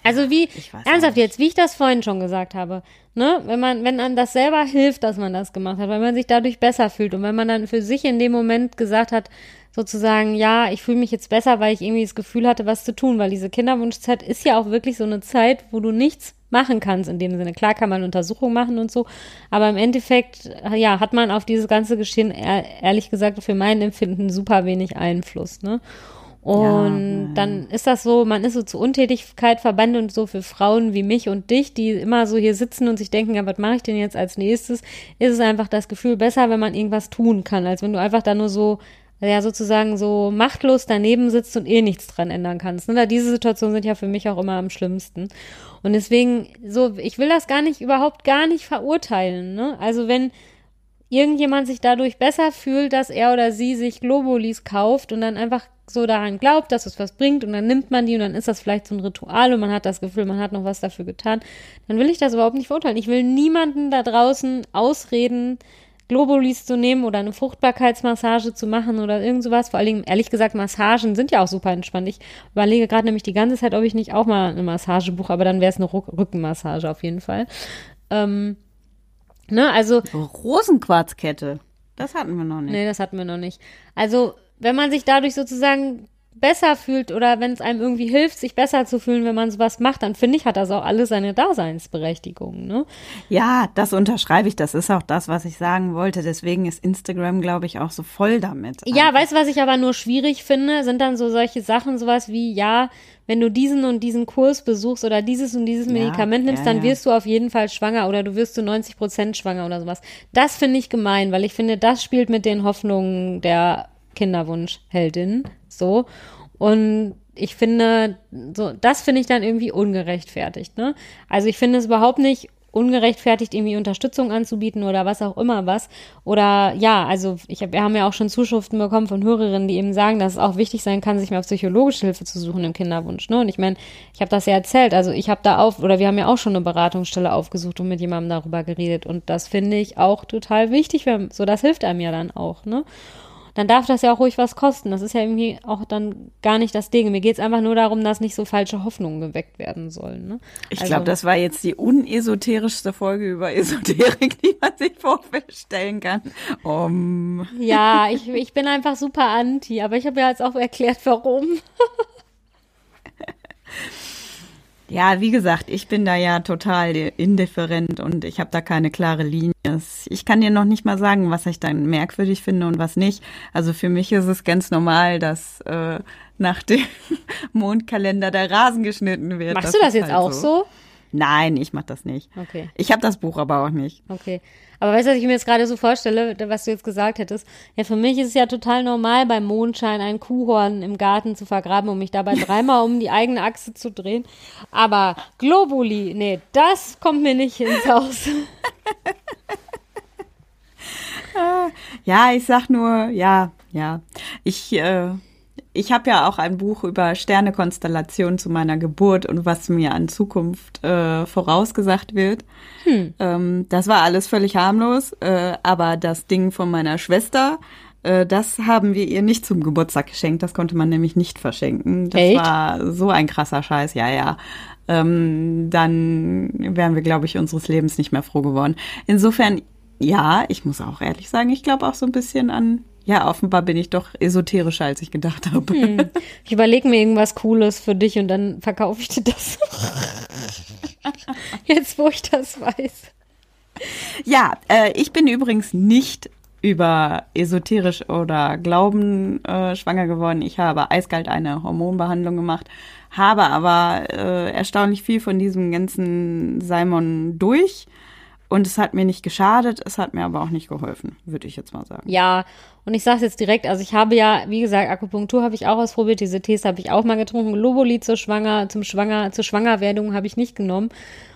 Also wie, ernsthaft jetzt, wie ich das vorhin schon gesagt habe, ne, wenn man, wenn einem das selber hilft, dass man das gemacht hat, weil man sich dadurch besser fühlt und wenn man dann für sich in dem Moment gesagt hat, sozusagen, ja, ich fühle mich jetzt besser, weil ich irgendwie das Gefühl hatte, was zu tun, weil diese Kinderwunschzeit ist ja auch wirklich so eine Zeit, wo du nichts machen kannst in dem Sinne. Klar kann man Untersuchungen machen und so, aber im Endeffekt, ja, hat man auf dieses ganze Geschehen, ehr- ehrlich gesagt, für mein Empfinden super wenig Einfluss, ne? Und dann ist das so, man ist so zur Untätigkeit verbannt und so für Frauen wie mich und dich, die immer so hier sitzen und sich denken, ja, was mache ich denn jetzt als nächstes, ist es einfach das Gefühl besser, wenn man irgendwas tun kann, als wenn du einfach da nur so, ja, sozusagen so machtlos daneben sitzt und eh nichts dran ändern kannst. Ne? Diese Situationen sind ja für mich auch immer am schlimmsten. Und deswegen, so, ich will das gar nicht, überhaupt gar nicht verurteilen. Ne? Also wenn irgendjemand sich dadurch besser fühlt, dass er oder sie sich Globulis kauft und dann einfach so daran glaubt, dass es was bringt und dann nimmt man die und dann ist das vielleicht so ein Ritual und man hat das Gefühl, man hat noch was dafür getan, dann will ich das überhaupt nicht verurteilen. Ich will niemanden da draußen ausreden, Globulis zu nehmen oder eine Fruchtbarkeitsmassage zu machen oder irgend sowas. Vor allen Dingen, ehrlich gesagt, Massagen sind ja auch super entspannt. Ich überlege gerade nämlich die ganze Zeit, ob ich nicht auch mal eine Massage buche, aber dann wäre es eine Rückenmassage auf jeden Fall. Ähm, ne, also
Rosenquarzkette. Das hatten wir noch nicht.
Nee, das hatten wir noch nicht. Also, wenn man sich dadurch sozusagen besser fühlt oder wenn es einem irgendwie hilft, sich besser zu fühlen, wenn man sowas macht, dann finde ich, hat das auch alles seine Daseinsberechtigung. Ne?
Ja, das unterschreibe ich. Das ist auch das, was ich sagen wollte. Deswegen ist Instagram, glaube ich, auch so voll damit.
Ja, weißt du, was ich aber nur schwierig finde, sind dann so solche Sachen, sowas wie, ja, wenn du diesen und diesen Kurs besuchst oder dieses und dieses Medikament ja, nimmst, ja, dann wirst du auf jeden Fall schwanger oder du wirst zu 90 Prozent schwanger oder sowas. Das finde ich gemein, weil ich finde, das spielt mit den Hoffnungen der Kinderwunschheldin so. Und ich finde, so, das finde ich dann irgendwie ungerechtfertigt, ne? Also ich finde es überhaupt nicht ungerechtfertigt, irgendwie Unterstützung anzubieten oder was auch immer was. Oder ja, also ich hab, wir haben ja auch schon Zuschriften bekommen von Hörerinnen, die eben sagen, dass es auch wichtig sein kann, sich mal psychologische Hilfe zu suchen im Kinderwunsch. Ne? Und ich meine, ich habe das ja erzählt, also ich habe da auf, oder wir haben ja auch schon eine Beratungsstelle aufgesucht und mit jemandem darüber geredet. Und das finde ich auch total wichtig, wenn, so das hilft einem ja dann auch, ne? Dann darf das ja auch ruhig was kosten. Das ist ja irgendwie auch dann gar nicht das Ding. Mir geht es einfach nur darum, dass nicht so falsche Hoffnungen geweckt werden sollen. Ne?
Ich also, glaube, das war jetzt die unesoterischste Folge über Esoterik, die man sich vorstellen kann. Um.
Ja, ich, ich bin einfach super anti, aber ich habe ja jetzt auch erklärt, warum.
Ja, wie gesagt, ich bin da ja total indifferent und ich habe da keine klare Linie. Ich kann dir noch nicht mal sagen, was ich dann merkwürdig finde und was nicht. Also für mich ist es ganz normal, dass äh, nach dem Mondkalender der Rasen geschnitten wird.
Machst das du das jetzt halt auch so? so?
Nein, ich mach das nicht.
Okay.
Ich habe das Buch aber auch nicht.
Okay. Aber weißt du, was ich mir jetzt gerade so vorstelle, was du jetzt gesagt hättest? Ja, für mich ist es ja total normal, beim Mondschein ein Kuhhorn im Garten zu vergraben und mich dabei dreimal um die eigene Achse zu drehen. Aber Globuli, nee, das kommt mir nicht ins Haus.
ja, ich sag nur, ja, ja. Ich, äh, ich habe ja auch ein Buch über Sternekonstellationen zu meiner Geburt und was mir an Zukunft äh, vorausgesagt wird. Hm. Ähm, das war alles völlig harmlos, äh, aber das Ding von meiner Schwester, äh, das haben wir ihr nicht zum Geburtstag geschenkt. Das konnte man nämlich nicht verschenken. Das
Echt?
war so ein krasser Scheiß, ja, ja. Ähm, dann wären wir, glaube ich, unseres Lebens nicht mehr froh geworden. Insofern, ja, ich muss auch ehrlich sagen, ich glaube auch so ein bisschen an ja, offenbar bin ich doch esoterischer, als ich gedacht habe. Hm.
Ich überlege mir irgendwas Cooles für dich und dann verkaufe ich dir das. Jetzt, wo ich das weiß.
Ja, äh, ich bin übrigens nicht über esoterisch oder Glauben äh, schwanger geworden. Ich habe eiskalt eine Hormonbehandlung gemacht, habe aber äh, erstaunlich viel von diesem ganzen Simon durch und es hat mir nicht geschadet, es hat mir aber auch nicht geholfen, würde ich jetzt mal sagen.
Ja, und ich sage es jetzt direkt, also ich habe ja, wie gesagt, Akupunktur habe ich auch ausprobiert, diese Tees habe ich auch mal getrunken, Loboli zur Schwanger, zum Schwanger, zur Schwangerwerdung habe ich nicht genommen.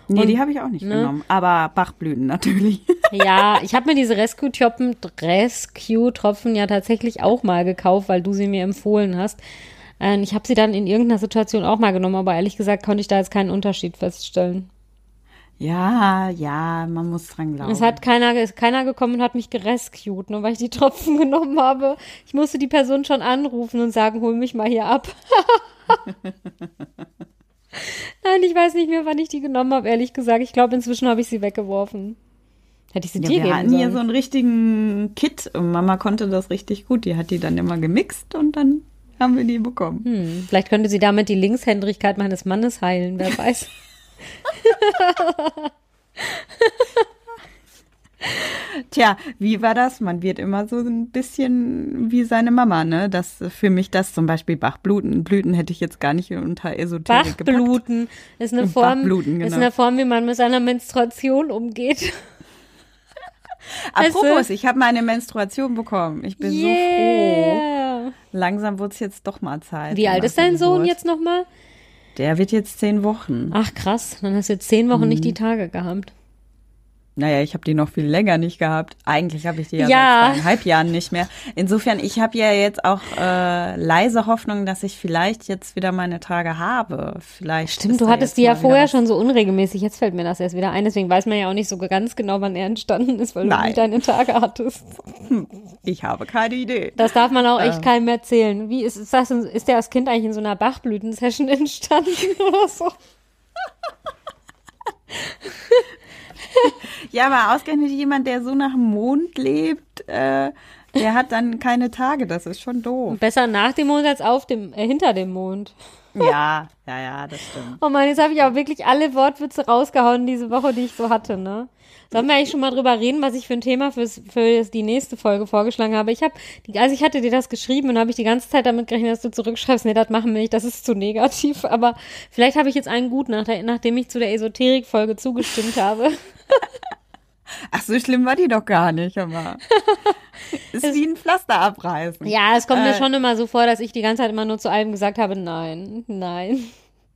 Nee, und, die habe ich auch nicht ne? genommen, aber Bachblüten natürlich.
Ja, ich habe mir diese Rescue-Tropfen Rescue -Tropfen ja tatsächlich auch mal gekauft, weil du sie mir empfohlen hast. Ähm, ich habe sie dann in irgendeiner Situation auch mal genommen, aber ehrlich gesagt konnte ich da jetzt keinen Unterschied feststellen.
Ja, ja, man muss dran glauben.
Es hat keiner, ist keiner gekommen und hat mich gerescued, nur weil ich die Tropfen genommen habe. Ich musste die Person schon anrufen und sagen, hol mich mal hier ab. Nein, ich weiß nicht mehr, wann ich die genommen habe, ehrlich gesagt. Ich glaube, inzwischen habe ich sie weggeworfen. Hätte ich sie ja, dir
wir
geben
hatten
sollen.
hier so einen richtigen Kit und Mama konnte das richtig gut. Die hat die dann immer gemixt und dann haben wir die bekommen.
Hm, vielleicht könnte sie damit die Linkshändrigkeit meines Mannes heilen, wer weiß.
Tja, wie war das? Man wird immer so ein bisschen wie seine Mama, ne? Das für mich das zum Beispiel Bachbluten, Blüten hätte ich jetzt gar nicht unter Esoterik
Bachbluten gepackt. ist eine Form, genau. ist eine Form, wie man mit seiner Menstruation umgeht.
Apropos, du? ich habe meine Menstruation bekommen. Ich bin yeah. so froh. Langsam wird es jetzt doch mal Zeit.
Wie alt ist dein Sohn jetzt nochmal?
Der wird jetzt zehn Wochen.
Ach krass, dann hast du jetzt zehn Wochen hm. nicht die Tage gehabt.
Naja, ich habe die noch viel länger nicht gehabt. Eigentlich habe ich die ja,
ja.
seit zweieinhalb Jahren nicht mehr. Insofern, ich habe ja jetzt auch äh, leise Hoffnung, dass ich vielleicht jetzt wieder meine Tage habe. Vielleicht.
Stimmt, du hattest die ja vorher schon so unregelmäßig. Jetzt fällt mir das erst wieder ein. Deswegen weiß man ja auch nicht so ganz genau, wann er entstanden ist, weil Nein. du nie deine Tage hattest.
Ich habe keine Idee.
Das darf man auch echt ähm. keinem erzählen. Wie ist, ist das? Ist der als Kind eigentlich in so einer Bachblütensession entstanden oder so?
ja, aber ausgerechnet jemand, der so nach dem Mond lebt, äh, Der hat dann keine Tage, das ist schon doof.
Besser nach dem Mond als auf dem, äh, hinter dem Mond.
Ja, ja, ja, das stimmt.
Oh Mann, jetzt habe ich auch wirklich alle Wortwitze rausgehauen diese Woche, die ich so hatte, ne? Sollen wir eigentlich schon mal drüber reden, was ich für ein Thema fürs, für die nächste Folge vorgeschlagen habe? Ich habe, also ich hatte dir das geschrieben und habe ich die ganze Zeit damit gerechnet, dass du zurückschreibst, nee, das machen wir nicht, das ist zu negativ. Aber vielleicht habe ich jetzt einen gut, nach der, nachdem ich zu der Esoterik-Folge zugestimmt habe.
Ach, so schlimm war die doch gar nicht, aber. ist wie ein Pflaster abreißen.
Ja, es kommt äh, mir schon immer so vor, dass ich die ganze Zeit immer nur zu allem gesagt habe, nein, nein.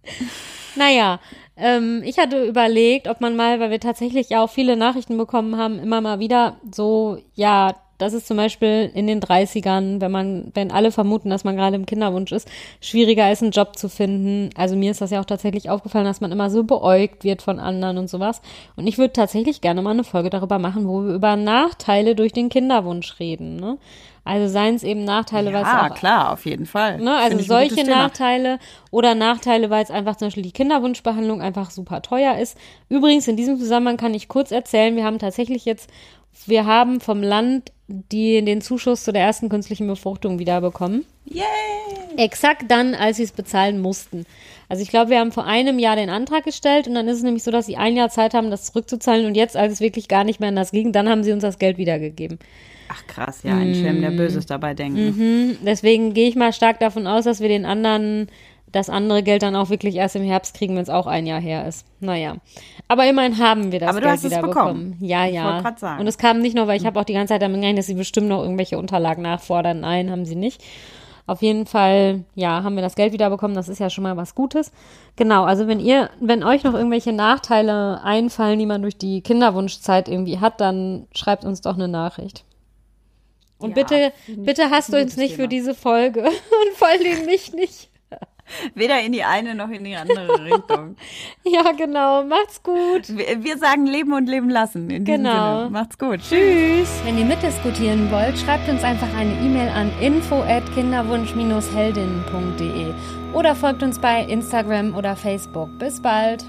naja, ähm, ich hatte überlegt, ob man mal, weil wir tatsächlich ja auch viele Nachrichten bekommen haben, immer mal wieder so, ja, das ist zum Beispiel in den 30ern, wenn man, wenn alle vermuten, dass man gerade im Kinderwunsch ist, schwieriger ist, einen Job zu finden. Also mir ist das ja auch tatsächlich aufgefallen, dass man immer so beäugt wird von anderen und sowas. Und ich würde tatsächlich gerne mal eine Folge darüber machen, wo wir über Nachteile durch den Kinderwunsch reden. Ne? Also seien es eben Nachteile, weil es
Ja, klar, auf jeden Fall.
Ne, also solche Nachteile oder Nachteile, weil es einfach zum Beispiel die Kinderwunschbehandlung einfach super teuer ist. Übrigens, in diesem Zusammenhang kann ich kurz erzählen, wir haben tatsächlich jetzt, wir haben vom Land die den Zuschuss zu der ersten künstlichen Befruchtung wiederbekommen.
Yay!
Exakt dann, als sie es bezahlen mussten. Also ich glaube, wir haben vor einem Jahr den Antrag gestellt und dann ist es nämlich so, dass sie ein Jahr Zeit haben, das zurückzuzahlen und jetzt, als es wirklich gar nicht mehr anders ging, dann haben sie uns das Geld wiedergegeben.
Ach krass, ja, ein mm. Schelm, der Böses dabei denken.
Mhm. Deswegen gehe ich mal stark davon aus, dass wir den anderen das andere Geld dann auch wirklich erst im Herbst kriegen, wenn es auch ein Jahr her ist. Naja. Aber immerhin haben wir das
Aber
Geld
wieder
bekommen. Ja, ja. Und es kam nicht nur, weil ich habe auch die ganze Zeit damit gerechnet, dass sie bestimmt noch irgendwelche Unterlagen nachfordern. Nein, haben sie nicht. Auf jeden Fall, ja, haben wir das Geld wieder bekommen. Das ist ja schon mal was Gutes. Genau, also wenn ihr, wenn euch noch irgendwelche Nachteile einfallen, die man durch die Kinderwunschzeit irgendwie hat, dann schreibt uns doch eine Nachricht. Und ja, bitte, bitte hasst uns nicht Thema. für diese Folge und vor allem mich nicht.
Weder in die eine noch in die andere Richtung.
ja, genau. Macht's gut.
Wir, sagen leben und leben lassen. In genau. Sinne. Macht's gut.
Tschüss. Wenn ihr mitdiskutieren wollt, schreibt uns einfach eine E-Mail an info at kinderwunsch-heldinnen.de oder folgt uns bei Instagram oder Facebook. Bis bald.